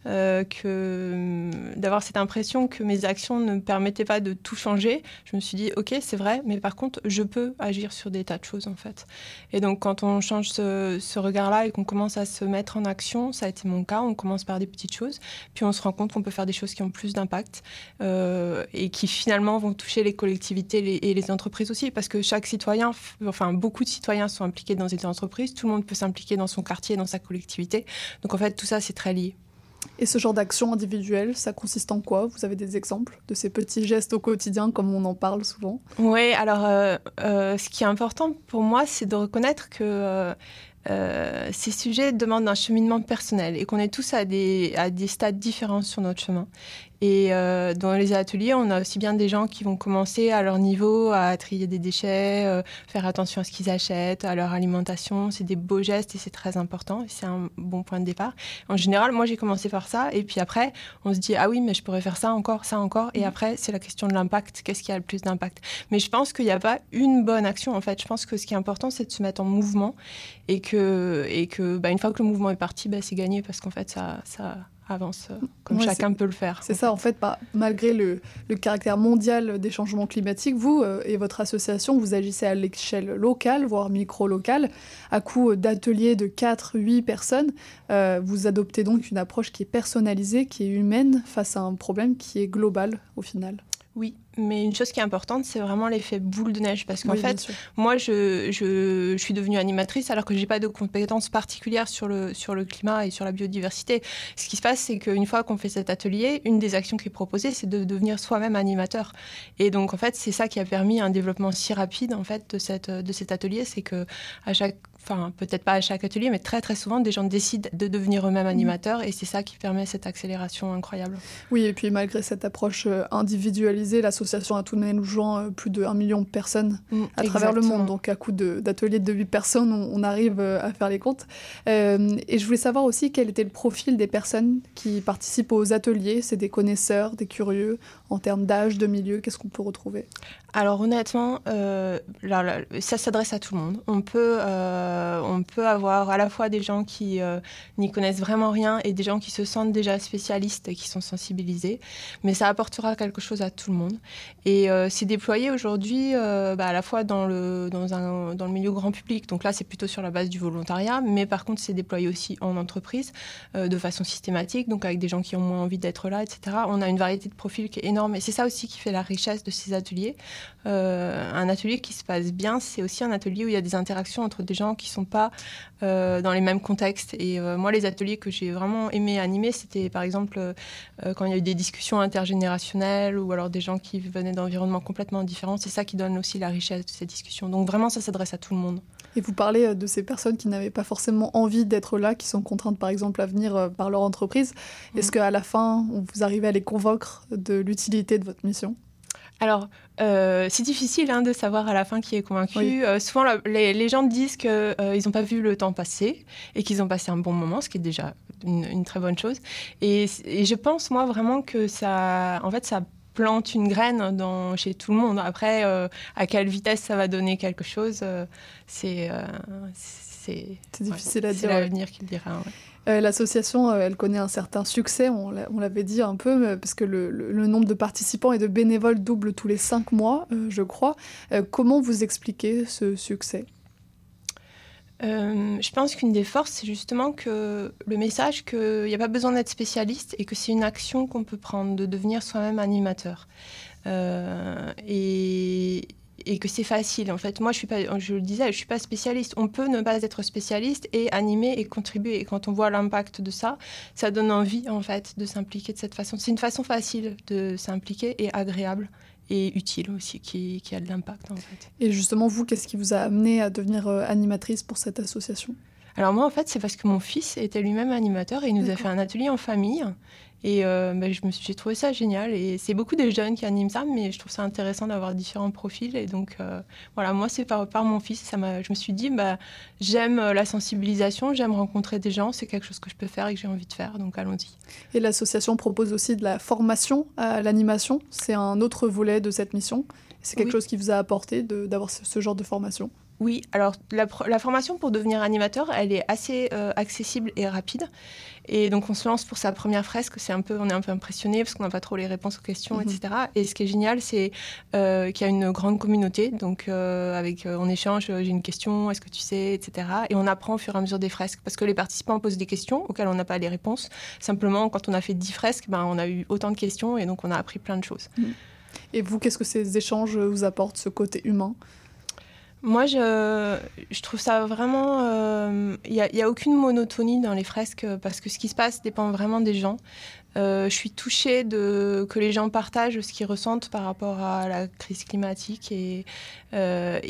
euh, que d'avoir cette impression que mes actions ne permettaient pas de tout changer. Je me suis dit, ok, c'est vrai, mais par contre, je peux agir sur des tas de choses en fait. Et donc, quand on change ce, regard-là et qu'on commence à se mettre en action, ça a été mon cas. On commence par des petites choses, puis on se rend compte qu'on peut faire des choses qui ont plus d'impact euh, et qui finalement vont toucher les collectivités et les entreprises aussi, parce que chaque citoyen, enfin beaucoup de citoyens sont impliqués dans des entreprises, tout le monde peut s'impliquer dans son quartier, dans sa collectivité. Donc en fait, tout ça, c'est très lié. Et ce genre d'action individuelle, ça consiste en quoi? Vous avez des exemples de ces petits gestes au quotidien comme on en parle souvent? Oui, alors euh, euh, ce qui est important pour moi, c'est de reconnaître que euh, ces sujets demandent un cheminement personnel et qu'on est tous à des, à des stades différents sur notre chemin. Et euh, dans les ateliers, on a aussi bien des gens qui vont commencer à leur niveau à trier des déchets, euh, faire attention à ce qu'ils achètent, à leur alimentation. C'est des beaux gestes et c'est très important. C'est un bon point de départ. En général, moi, j'ai commencé par ça. Et puis après, on se dit, ah oui, mais je pourrais faire ça encore, ça encore. Et après, c'est la question de l'impact. Qu'est-ce qui a le plus d'impact? Mais je pense qu'il n'y a pas une bonne action, en fait. Je pense que ce qui est important, c'est de se mettre en mouvement. Et que, et que bah, une fois que le mouvement est parti, bah, c'est gagné parce qu'en fait, ça, ça avance euh, comme Ouais, chacun peut le faire. C'est ça, en fait, bah, malgré le, le caractère mondial des changements climatiques, vous euh, et votre association, vous agissez à l'échelle locale, voire micro-locale, à coup d'ateliers de 4-8 personnes. Euh, vous adoptez donc une approche qui est personnalisée, qui est humaine, face à un problème qui est global au final. Oui, mais une chose qui est importante, c'est vraiment l'effet boule de neige. Parce qu'en Oui, fait, moi, je, je, je suis devenue animatrice alors que j'ai pas de compétences particulières sur le, sur le climat et sur la biodiversité. Ce qui se passe, c'est qu'une fois qu'on fait cet atelier, une des actions qui est proposée, c'est de devenir soi-même animateur. Et donc, en fait, c'est ça qui a permis un développement si rapide en fait, de, cette, de cet atelier. C'est que à chaque Enfin, peut-être pas à chaque atelier, mais très très souvent, des gens décident de devenir eux-mêmes animateurs et c'est ça qui permet cette accélération incroyable. Oui, et puis malgré cette approche euh, individualisée, l'association a tout de même rejoint euh, plus de 1 million de personnes Mm, à travers le monde. Donc à coup de- d'ateliers de, 8 personnes, on, on arrive euh, à faire les comptes. Euh, et je voulais savoir aussi quel était le profil des personnes qui participent aux ateliers. C'est des connaisseurs, des curieux, en termes d'âge, de milieu, qu'est-ce qu'on peut retrouver? Alors honnêtement, euh, là, là, ça s'adresse à tout le monde. On peut, euh, on peut avoir à la fois des gens qui euh, n'y connaissent vraiment rien et des gens qui se sentent déjà spécialistes et qui sont sensibilisés, mais ça apportera quelque chose à tout le monde. Et euh, c'est déployé aujourd'hui euh, bah, à la fois dans le, dans, dans le milieu grand public, donc là c'est plutôt sur la base du volontariat, mais par contre c'est déployé aussi en entreprise euh, de façon systématique, donc avec des gens qui ont moins envie d'être là, etc. On a une variété de profils qui est énorme et c'est ça aussi qui fait la richesse de ces ateliers. Euh, un atelier qui se passe bien, c'est aussi un atelier où il y a des interactions entre des gens qui ne sont pas euh, dans les mêmes contextes. Et euh, moi, les ateliers que j'ai vraiment aimé animer, c'était par exemple euh, quand il y a eu des discussions intergénérationnelles ou alors des gens qui venaient d'environnements complètement différents. C'est ça qui donne aussi la richesse de ces discussions. Donc vraiment, ça s'adresse à tout le monde. Et vous parlez de ces personnes qui n'avaient pas forcément envie d'être là, qui sont contraintes par exemple à venir par leur entreprise. Est-ce qu'à la fin, vous arrivez à les convaincre de l'utilité de votre mission? Alors, euh, c'est difficile hein, de savoir à la fin qui est convaincu. Oui. Euh, souvent, la- les, les gens disent qu'ils n'ont pas vu le temps passer et qu'ils ont passé un bon moment, ce qui est déjà une, une très bonne chose. Et, et je pense, moi, vraiment que ça, en fait, ça plante une graine dans, chez tout le monde. Après, euh, à quelle vitesse ça va donner quelque chose, euh, c'est... euh, c'est C'est difficile à c'est dire, l'avenir qui le dira. ouais. Euh, L'association, euh, elle connaît un certain succès, on l'a- on l'avait dit un peu, mais- parce que le, nombre de participants et de bénévoles double tous les cinq mois, euh, je crois. Euh, comment vous expliquez ce succès? Euh, je pense qu'une des forces, c'est justement que le message qu'il n'y a pas besoin d'être spécialiste et que c'est une action qu'on peut prendre, de devenir soi-même animateur. Euh, et, et que c'est facile. En fait, moi, je, suis pas, je le disais, je suis pas spécialiste. On peut ne pas être spécialiste et animer et contribuer. Et quand on voit l'impact de ça, ça donne envie, en fait, de s'impliquer de cette façon. C'est une façon facile de s'impliquer et agréable et utile aussi, qui, qui a de l'impact, en fait. Et justement, vous, qu'est-ce qui vous a amené à devenir euh, animatrice pour cette association? Alors moi, en fait, c'est parce que mon fils était lui-même animateur et il nous a fait un atelier en famille. Et euh, ben, je me suis, j'ai trouvé ça génial. Et c'est beaucoup de jeunes qui animent ça, mais je trouve ça intéressant d'avoir différents profils. Et donc, euh, voilà, moi, c'est par, par mon fils. Ça m'a, je me suis dit, bah, j'aime euh, la sensibilisation, j'aime rencontrer des gens. C'est quelque chose que je peux faire et que j'ai envie de faire. Donc, allons-y. Et l'association propose aussi de la formation à l'animation. C'est un autre volet de cette mission. C'est quelque Oui. chose qui vous a apporté d'avoir ce, ce genre de formation? Oui, alors la, formation pour devenir animateur, elle est assez euh, accessible et rapide. Et donc on se lance pour sa première fresque. C'est un peu, on est un peu impressionné parce qu'on n'a pas trop les réponses aux questions, Mhm. etc. Et ce qui est génial, c'est euh, qu'il y a une grande communauté. Donc euh, avec, on échange, j'ai une question, est-ce que tu sais, etc. Et on apprend au fur et à mesure des fresques parce que les participants posent des questions auxquelles on n'a pas les réponses. Simplement, quand on a fait 10 fresques, ben, on a eu autant de questions et donc on a appris plein de choses. Et vous, qu'est-ce que ces échanges vous apportent, ce côté humain? Moi, je, trouve ça vraiment. euh, Il n'y a, aucune monotonie dans les fresques euh, parce que ce qui se passe dépend vraiment des gens. Euh, je suis touchée de, que les gens partagent ce qu'ils ressentent par rapport à la crise climatique et, euh,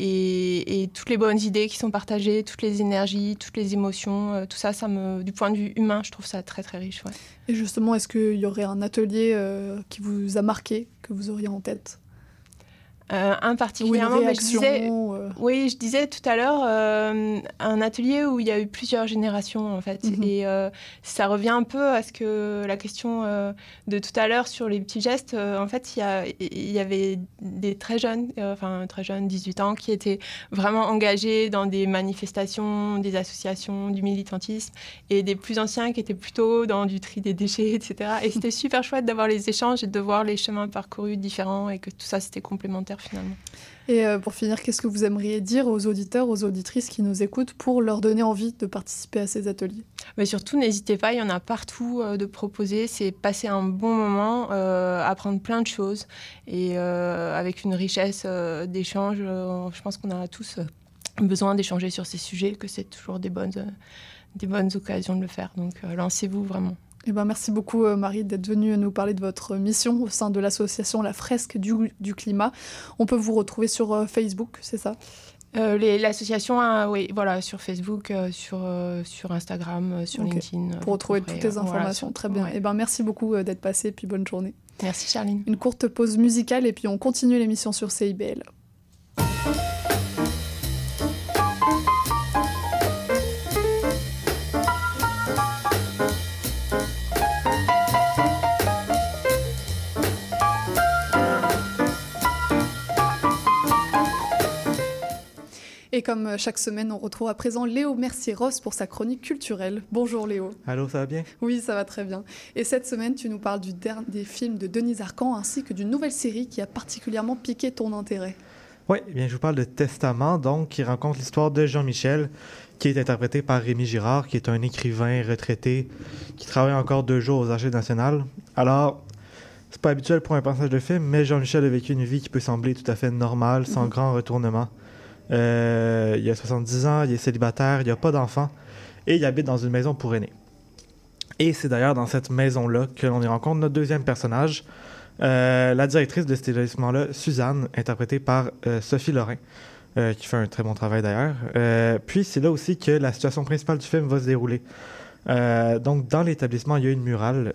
toutes les bonnes idées qui sont partagées, toutes les énergies, toutes les émotions. euh, tout ça, ça me, du point de vue humain, je trouve ça très très riche. Et justement, est-ce qu'il y aurait un atelier euh, qui vous a marqué, que vous auriez en tête? Euh, un particulièrement, mais je disais, euh. oui, je disais tout à l'heure euh, un atelier où il y a eu plusieurs générations en fait, Mhm. et ça revient un peu à ce que la question de tout à l'heure sur les petits gestes. en fait, il y, a- il y avait des très jeunes, enfin très jeunes, 18 ans, qui étaient vraiment engagés dans des manifestations, des associations, du militantisme, et des plus anciens qui étaient plutôt dans du tri des déchets, etc. Et c'était super chouette d'avoir les échanges et de voir les chemins parcourus différents et que tout ça c'était complémentaire finalement. Et euh, pour finir, qu'est-ce que vous aimeriez dire aux auditeurs, aux auditrices qui nous écoutent pour leur donner envie de participer à ces ateliers? Mais surtout, n'hésitez pas, il y en a partout euh, de proposer. C'est passer un bon moment, euh, apprendre plein de choses et euh, avec une richesse euh, d'échange. euh, je pense qu'on a tous euh, besoin d'échanger sur ces sujets, que c'est toujours des bonnes, euh, des bonnes occasions de le faire. Donc, euh, lancez-vous vraiment. Eh ben, merci beaucoup euh, Marie d'être venue nous parler de votre mission au sein de l'association La Fresque du, du Climat. On peut vous retrouver sur euh, Facebook, c'est ça? Euh, L'association, oui, voilà, sur Facebook, euh, sur, euh, sur Instagram, sur. LinkedIn. Pour retrouver toutes les voilà, informations. Très bien. ouais. Eh ben, merci beaucoup d'être passé, puis bonne journée. Merci Charline. Une courte pause musicale et puis on continue l'émission sur CIBL. Et comme euh, chaque semaine, on retrouve à présent Léo Mercier-Ross pour sa chronique culturelle. Bonjour Léo. Allô, ça va bien? Oui, ça va très bien. Et cette semaine, tu nous parles du der- des films de Denise Arcan ainsi que d'une nouvelle série qui a particulièrement piqué ton intérêt. Oui, eh bien, je vous parle de Testament, donc, qui raconte l'histoire de Jean-Michel, qui est interprété par Rémi Girard, qui est un écrivain retraité qui travaille encore deux jours aux Archives nationales. Alors, c'est pas habituel pour un passage de film, mais Jean-Michel a vécu une vie qui peut sembler tout à fait normale, sans Mhm. grand retournement. Euh, il a 70 ans, il est célibataire, il n'a pas d'enfant, et il habite dans une maison pour aînés. Et c'est d'ailleurs dans cette maison-là que l'on y rencontre notre deuxième personnage, euh, la directrice de cet établissement-là, Suzanne, interprétée par euh, Sophie Lorrain, qui fait un très bon travail d'ailleurs. Puis c'est là aussi que la situation principale du film va se dérouler. Donc dans l'établissement, il y a une murale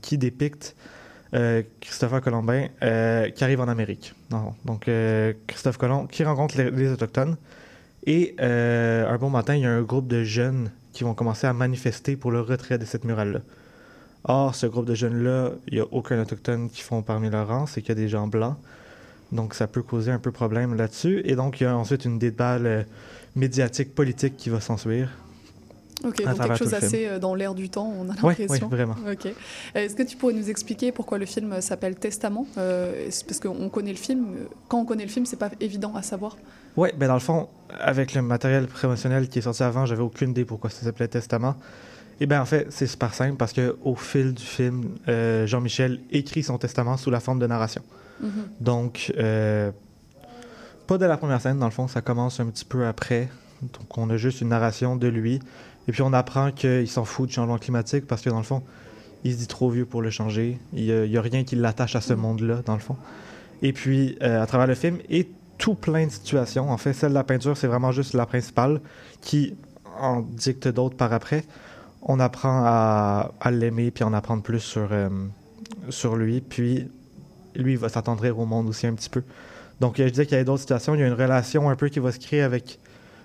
qui dépicte euh, Christopher Colombin euh, qui arrive en Amérique. Donc euh, Christophe Colomb qui rencontre les, Autochtones. Et euh, un bon matin, il y a un groupe de jeunes qui vont commencer à manifester pour le retrait de cette murale-là. Or, ce groupe de jeunes-là, il n'y a aucun autochtone qui font parmi leurs rangs, c'est qu'il y a des gens blancs. Donc, ça peut causer un peu problème là-dessus. Et donc, il y a ensuite une déballe médiatique, politique qui va s'ensuivre. Ok, donc quelque chose assez euh, dans l'air du temps, on a l'impression. oui, vraiment. Ok. Euh, Est-ce que tu pourrais nous expliquer pourquoi le film euh, s'appelle Testament Euh, Parce qu'on connaît le film. Quand on connaît le film, c'est pas évident à savoir? Oui, ben dans le fond, avec le matériel promotionnel qui est sorti avant, j'avais aucune idée pourquoi ça s'appelait Testament. Et bien en fait, c'est super simple parce que au fil du film, euh, Jean-Michel écrit son testament sous la forme de narration. Mhm. Donc, euh, pas de la première scène, dans le fond, ça commence un petit peu après. Donc, on a juste une narration de lui. Et puis, on apprend qu'il s'en fout du changement climatique parce que, dans le fond, il se dit trop vieux pour le changer. Il n'y a, rien qui l'attache à ce monde-là, dans le fond. Et puis, euh, à travers le film, et tout plein de situations. En fait, celle de la peinture, c'est vraiment juste la principale qui en dicte d'autres par après. On apprend à, l'aimer puis en apprendre plus sur, euh, sur lui. Puis, lui, il va s'attendrir au monde aussi un petit peu. Donc, je disais qu'il y avait d'autres situations. Il y a une relation un peu qui va se créer avec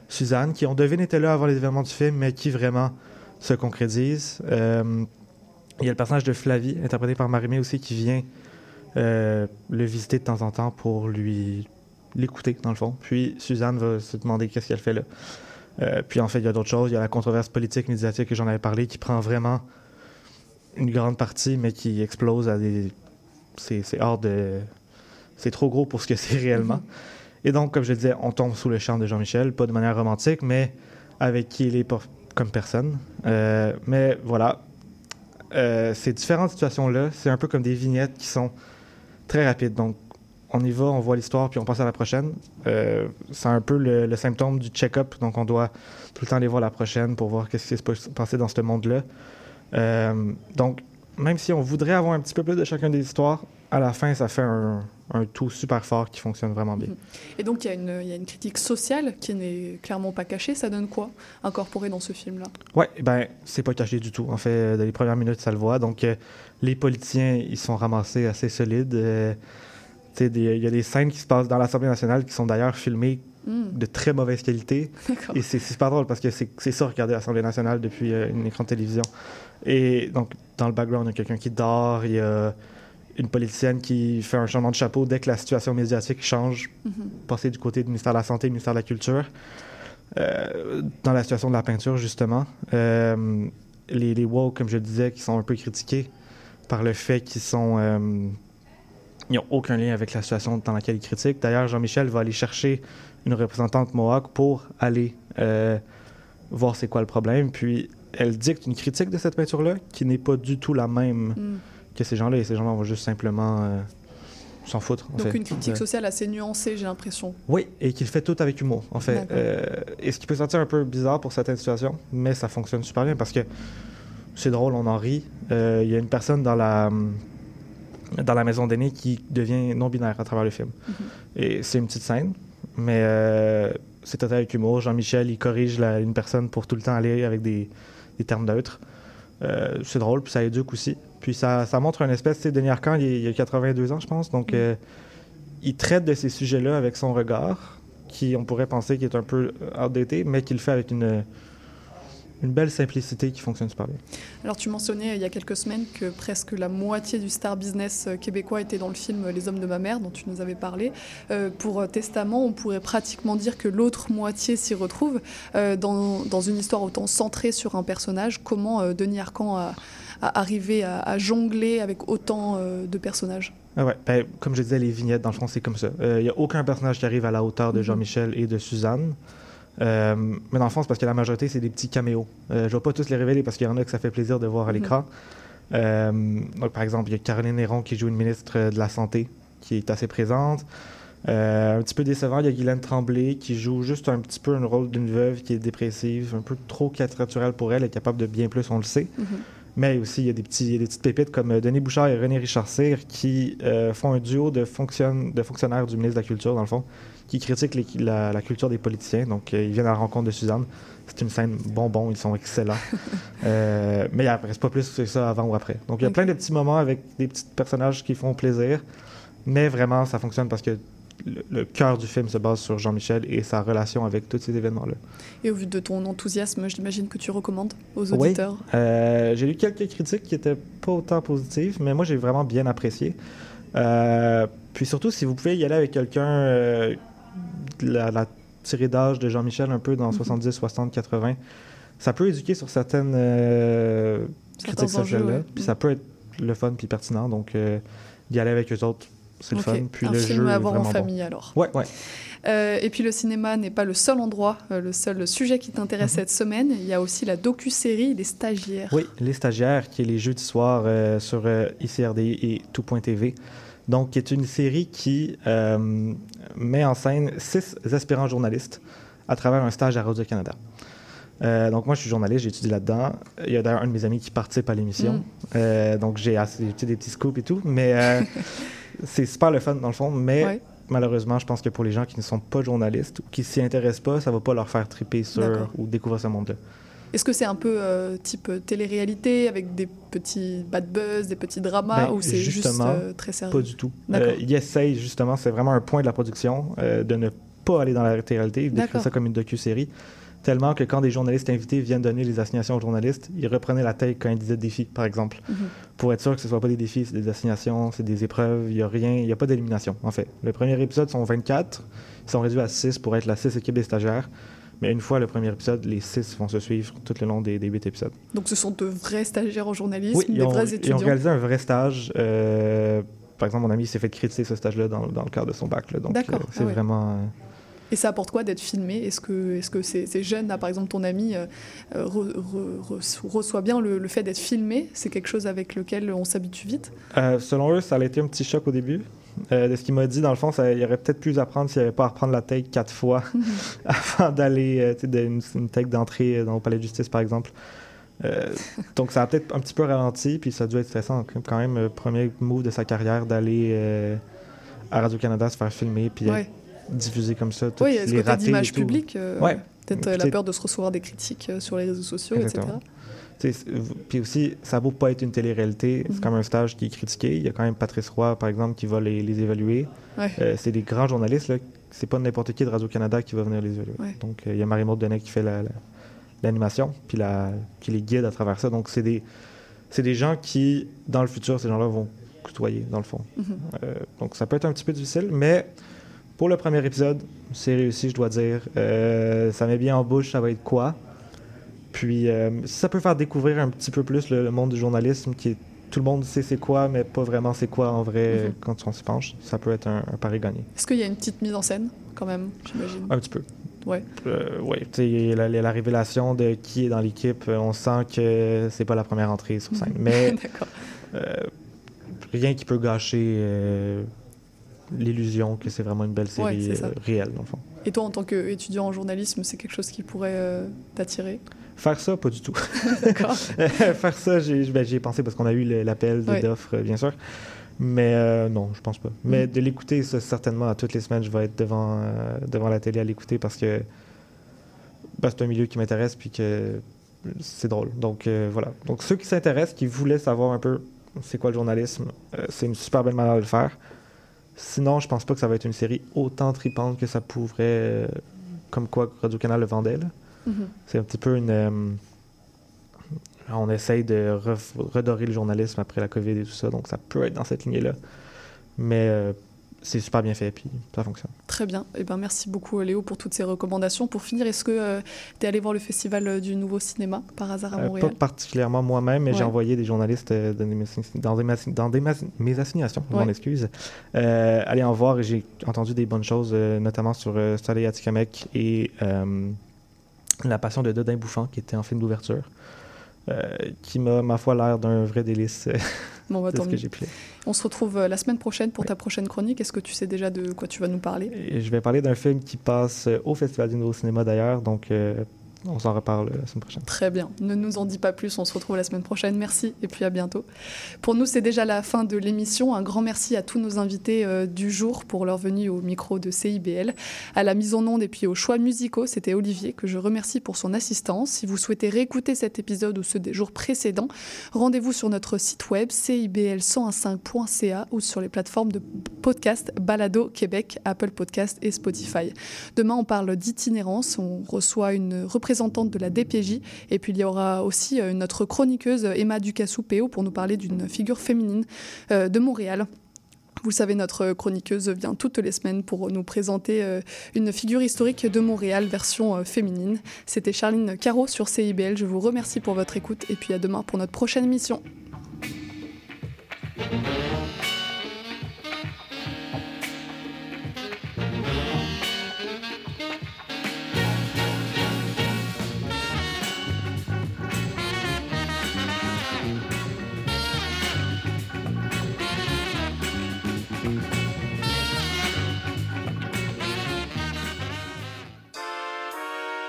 Suzanne, qui, on devine, était là avant les événements du film, mais qui vraiment se concrétise. Euh, il y a le personnage de Flavie, interprété par Marimé aussi, qui vient euh, le visiter de temps en temps pour lui l'écouter, dans le fond. Puis Suzanne va se demander qu'est-ce qu'elle fait là. Euh, puis en fait, il y a d'autres choses. Il y a la controverse politique, médiatique que j'en avais parlé, qui prend vraiment une grande partie, mais qui explose à des. C'est hors de. C'est trop gros pour ce que c'est [laughs] réellement. Et donc, comme je disais, on tombe sous le charme de Jean-Michel, pas de manière romantique, mais avec qui il est comme personne. Euh, mais voilà, Euh, ces différentes situations-là, c'est un peu comme des vignettes qui sont très rapides. Donc, on y va, on voit l'histoire, puis on passe à la prochaine. Euh, c'est un peu le, symptôme du check-up. Donc, on doit tout le temps aller voir la prochaine pour voir qu'est-ce qui s'est passé dans ce monde-là. Donc, même si on voudrait avoir un petit peu plus de chacune des histoires, à la fin, ça fait un, un tout super fort qui fonctionne vraiment bien. Et donc, il y, a une- il y a une critique sociale qui n'est clairement pas cachée. Ça donne quoi incorporé dans ce film-là? Ouais, ben, c'est pas caché du tout. En fait, euh, dans les premières minutes, ça le voit. Donc, euh, les politiciens, ils sont ramassés assez solides. Euh, il y a des scènes qui se passent dans l'Assemblée nationale qui sont d'ailleurs filmées Mm. de très mauvaise qualité. [laughs] Et c'est super drôle parce que c'est c'est ça, regarder l'Assemblée nationale depuis euh, une écran de télévision. Et donc, dans le background, il y a quelqu'un qui dort, il y a une politicienne qui fait un changement de chapeau dès que la situation médiatique change, Mhm. passer du côté du ministère de la Santé, du ministère de la Culture. Euh, dans la situation de la peinture, justement, euh, les, les woke, comme je le disais, qui sont un peu critiqués par le fait qu'ils sont. euh, ils n'ont aucun lien avec la situation dans laquelle ils critiquent. D'ailleurs, Jean-Michel va aller chercher une représentante Mohawk pour aller euh, voir c'est quoi le problème. Puis elle dicte une critique de cette peinture-là qui n'est pas du tout la même Mm. Que ces gens-là. Et ces gens-là vont juste simplement euh, s'en foutre. en Donc, fait. une critique sociale assez nuancée, j'ai l'impression. oui, et qu'il fait tout avec humour, en fait. Euh, et ce qui peut sortir un peu bizarre pour certaines situations, mais ça fonctionne super bien parce que c'est drôle, on en rit. Euh, Il y a une personne dans la, dans la maison d'aînés qui devient non-binaire à travers le film. Et c'est une petite scène, mais euh, c'est total avec humour. Jean-Michel, il corrige la- une personne pour tout le temps aller avec des, des termes neutres. Euh, c'est drôle, puis ça éduque aussi. Puis ça, ça montre une espèce, tu sais, Denis Arcand, il, il a 82 ans, je pense, donc euh, il traite de ces sujets-là avec son regard, qui on pourrait penser qu'il est un peu euh, outdated, mais qu'il le fait avec une, une belle simplicité qui fonctionne super bien. Alors, tu mentionnais euh, il y a quelques semaines que presque la moitié du star business euh, québécois était dans le film Les Hommes de ma mère, dont tu nous avais parlé. Euh, pour euh, Testament, on pourrait pratiquement dire que l'autre moitié s'y retrouve euh, dans, dans une histoire autant centrée sur un personnage. Comment euh, Denis Arcand a, a arrivé à, à jongler avec autant euh, de personnages? Ah ouais, ben, comme je disais, les vignettes, dans le fond, c'est comme ça. Il n'y a aucun personnage qui arrive à la hauteur de Mhm. Jean-Michel et de Suzanne. Euh, mais dans le fond, c'est parce que la majorité, c'est des petits caméos. Euh, je ne vais pas tous les révéler parce qu'il y en a que ça fait plaisir de voir à Mhm. l'écran. Euh, donc, par exemple, il y a Caroline Néron qui joue une ministre de la Santé qui est assez présente. Un petit peu décevant, il y a Guylaine Tremblay qui joue juste un petit peu un rôle d'une veuve qui est dépressive, un peu trop caricaturale pour elle, elle est capable de bien plus, on le sait. Mais aussi, il y a des, petits, il y a des petites pépites comme Denis Bouchard et René Richard Cyr qui font un duo de fonctionnaires du ministre de la Culture, dans le fond, qui critiquent les- la, la culture des politiciens. Donc, euh, ils viennent à la rencontre de Suzanne. C'est une scène bonbon, ils sont excellents. [laughs] Euh, mais il ne reste pas plus que ça avant ou après. Donc, il y a plein de petits moments avec des petits personnages qui font plaisir. Mais vraiment, ça fonctionne parce que le, le cœur du film se base sur Jean-Michel et sa relation avec tous ces événements-là. Et au vu de ton enthousiasme, j'imagine que tu recommandes aux Oui. auditeurs. Euh, j'ai lu quelques critiques qui étaient pas autant positives, mais moi j'ai vraiment bien apprécié. Euh, puis surtout, si vous pouvez y aller avec quelqu'un, euh, la, la tirée d'âge de Jean-Michel, un peu dans 70, 60, 80, ça peut éduquer sur certaines euh, critiques sociales enjeux, là, ouais. puis ça peut être le fun puis pertinent. Donc, euh, d'y aller avec eux autres, c'est le fun. Puis un le film jeu à voir en vraiment bon. famille, alors. Ouais, ouais. Euh, et puis le cinéma n'est pas le seul endroit, euh, le seul sujet qui t'intéresse Mhm. cette semaine. Il y a aussi la docu-série Les Stagiaires. Oui, Les Stagiaires, qui est les jeudis soirs euh, sur ICRD et tout.tv. Donc, qui est une série qui euh, met en scène six aspirants journalistes à travers un stage à Radio-Canada. Euh, donc, moi, je suis journaliste, j'ai étudié là-dedans. Il y a d'ailleurs un de mes amis qui participe à l'émission. Mm. Euh, donc, j'ai des petits scoops et tout. Mais [laughs] c'est super le fun, dans le fond. Mais Ouais. malheureusement, je pense que pour les gens qui ne sont pas journalistes ou qui s'y intéressent pas, ça va pas leur faire triper sur ou découvrir ce monde-là. Est-ce que c'est un peu euh, type euh, télé-réalité avec des petits bad buzz, des petits dramas Ben, ou c'est juste euh, très sérieux? Pas du tout. D'accord. Euh, il essaye justement, c'est vraiment un point de la production, de ne pas aller dans la réalité, d'écrire D'accord. ça comme une docu-série. Tellement que quand des journalistes invités viennent donner les assignations aux journalistes, ils reprenaient la tête quand ils disaient défis, par exemple. Mhm. Pour être sûr que ce ne soit pas des défis, c'est des assignations, c'est des épreuves, il n'y a rien, il n'y a pas d'élimination, en fait. Le premier épisode sont 24, ils sont réduits à 6 pour être la 6 équipe des stagiaires. Mais une fois le premier épisode, les 6 vont se suivre tout le long des, des 8 épisodes. Donc ce sont de vrais stagiaires en journalisme, Oui, des ont, vrais ils ont étudiants. réalisé un vrai stage. euh, par exemple, mon ami s'est fait critiquer ce stage-là dans, dans le cadre de son bac. là. donc, D'accord, euh, c'est ah ouais. vraiment. euh, Et ça apporte quoi d'être filmé? Est-ce que, est-ce que ces, ces jeunes, là, par exemple ton ami, euh, euh, re- re- re- reçoit bien le, le fait d'être filmé? C'est quelque chose avec lequel on s'habitue vite? Euh, selon eux, ça a été un petit choc au début. Euh, de ce qu'il m'a dit, dans le fond, ça, il aurait peut-être pu apprendre s'il n'y avait pas à reprendre la take quatre fois [laughs] [laughs] avant d'aller, euh, tu sais, d'une une take d'entrée euh, dans le palais de justice, par exemple. Euh, [laughs] donc, ça a peut-être un petit peu ralenti, puis ça a dû être stressant quand même, premier move de sa carrière d'aller à Radio-Canada se faire filmer, puis Ouais. diffusé comme ça. Oui, il y a ce les côté d'image publique, Ouais. peut-être la peur de se recevoir des critiques sur les réseaux sociaux, etc. Exactement. V- Puis aussi, ça vaut pas être une télé-réalité. Mhm. C'est comme un stage qui est critiqué. Il y a quand même Patrice Roy, par exemple, qui va les, les évaluer. Ouais. Euh, c'est des grands journalistes. Là. C'est pas n'importe qui de Radio-Canada qui va venir les évaluer. Ouais. Donc, euh, il y a Marie-Maud Denet qui fait la- la- l'animation, puis la, qui les guide à travers ça. Donc, c'est des, c'est des gens qui, dans le futur, ces gens-là vont côtoyer, dans le fond. Mhm. Euh, donc, ça peut être un petit peu difficile, mais pour le premier épisode, c'est réussi, je dois dire. Ça met bien en bouche, ça va être quoi? Puis, euh, ça peut faire découvrir un petit peu plus le, le monde du journalisme, qui est, tout le monde sait c'est quoi, mais pas vraiment c'est quoi en vrai Mhm. euh, quand on s'y penche, ça peut être un, un pari gagné. Est-ce qu'il y a une petite mise en scène, quand même, j'imagine? Un petit peu. Ouais. Euh, oui, tu sais, la, la révélation de qui est dans l'équipe, euh, on sent que c'est pas la première entrée sur scène. Mais [laughs] D'accord. euh, rien qui peut gâcher l'illusion que c'est vraiment une belle Ouais, série réelle, dans le fond. Et toi, en tant qu'étudiant en journalisme, c'est quelque chose qui pourrait euh, t'attirer? Faire ça, pas du tout. [laughs] D'accord. [laughs] Faire ça, j'ai ben, pensé parce qu'on a eu l'appel d'offres, euh, bien sûr. Mais euh, non, je pense pas. Mm. Mais de l'écouter, ça, certainement, à toutes les semaines, je vais être devant, euh, devant la télé à l'écouter parce que ben, c'est un milieu qui m'intéresse puis que c'est drôle. Donc euh, voilà. Donc ceux qui s'intéressent, qui voulaient savoir un peu c'est quoi le journalisme, c'est une super belle manière de le faire. Sinon, je pense pas que ça va être une série autant tripante que ça pourrait, comme quoi Radio-Canal le vendait. là. Mhm. C'est un petit peu une. euh, on essaye de redorer le journalisme après la COVID et tout ça, donc ça peut être dans cette lignée-là. Mais euh, c'est super bien fait, puis ça fonctionne. Très bien. Eh ben, merci beaucoup, Léo, pour toutes ces recommandations. Pour finir, est-ce que tu es allé voir le festival euh, du Nouveau Cinéma, par hasard, à Euh, Montréal? pas particulièrement moi-même, mais j'ai envoyé des journalistes euh, dans, des, mes- dans des dans des mes assignations, je m'en excuse, euh, aller en voir et j'ai entendu des bonnes choses, euh, notamment sur euh, Soleil Atikamek et euh, La Passion de Dodin Bouffant, qui était en film d'ouverture, euh, qui m'a, ma foi, l'air d'un vrai délice. euh, [laughs] Bon, bah, ce que j'ai pu. On se retrouve euh, la semaine prochaine pour ta prochaine chronique. Est-ce que tu sais déjà de quoi tu vas nous parler? Et je vais parler d'un film qui passe au Festival du Nouveau Cinéma d'ailleurs, donc euh, on s'en reparle la semaine prochaine. Très bien. Ne nous en dis pas plus. On se retrouve la semaine prochaine. Merci et puis à bientôt. Pour nous, c'est déjà la fin de l'émission. Un grand merci à tous nos invités euh, du jour pour leur venue au micro de CIBL, à la mise en onde et puis aux choix musicaux. C'était Olivier que je remercie pour son assistance. Si vous souhaitez réécouter cet épisode ou ceux des jours précédents, rendez-vous sur notre site web cibl1015.ca ou sur les plateformes de podcast Balado Québec, Apple Podcast et Spotify. Demain, on parle d'itinérance. On reçoit une représentante de la DPJ. Et puis, il y aura aussi euh, notre chroniqueuse Emma Ducassou-Péo pour nous parler d'une figure féminine euh, de Montréal. Vous savez, notre chroniqueuse vient toutes les semaines pour nous présenter euh, une figure historique de Montréal, version féminine. C'était Charline Caro sur CIBL. Je vous remercie pour votre écoute et puis à demain pour notre prochaine émission.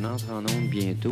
On entre en onde bientôt.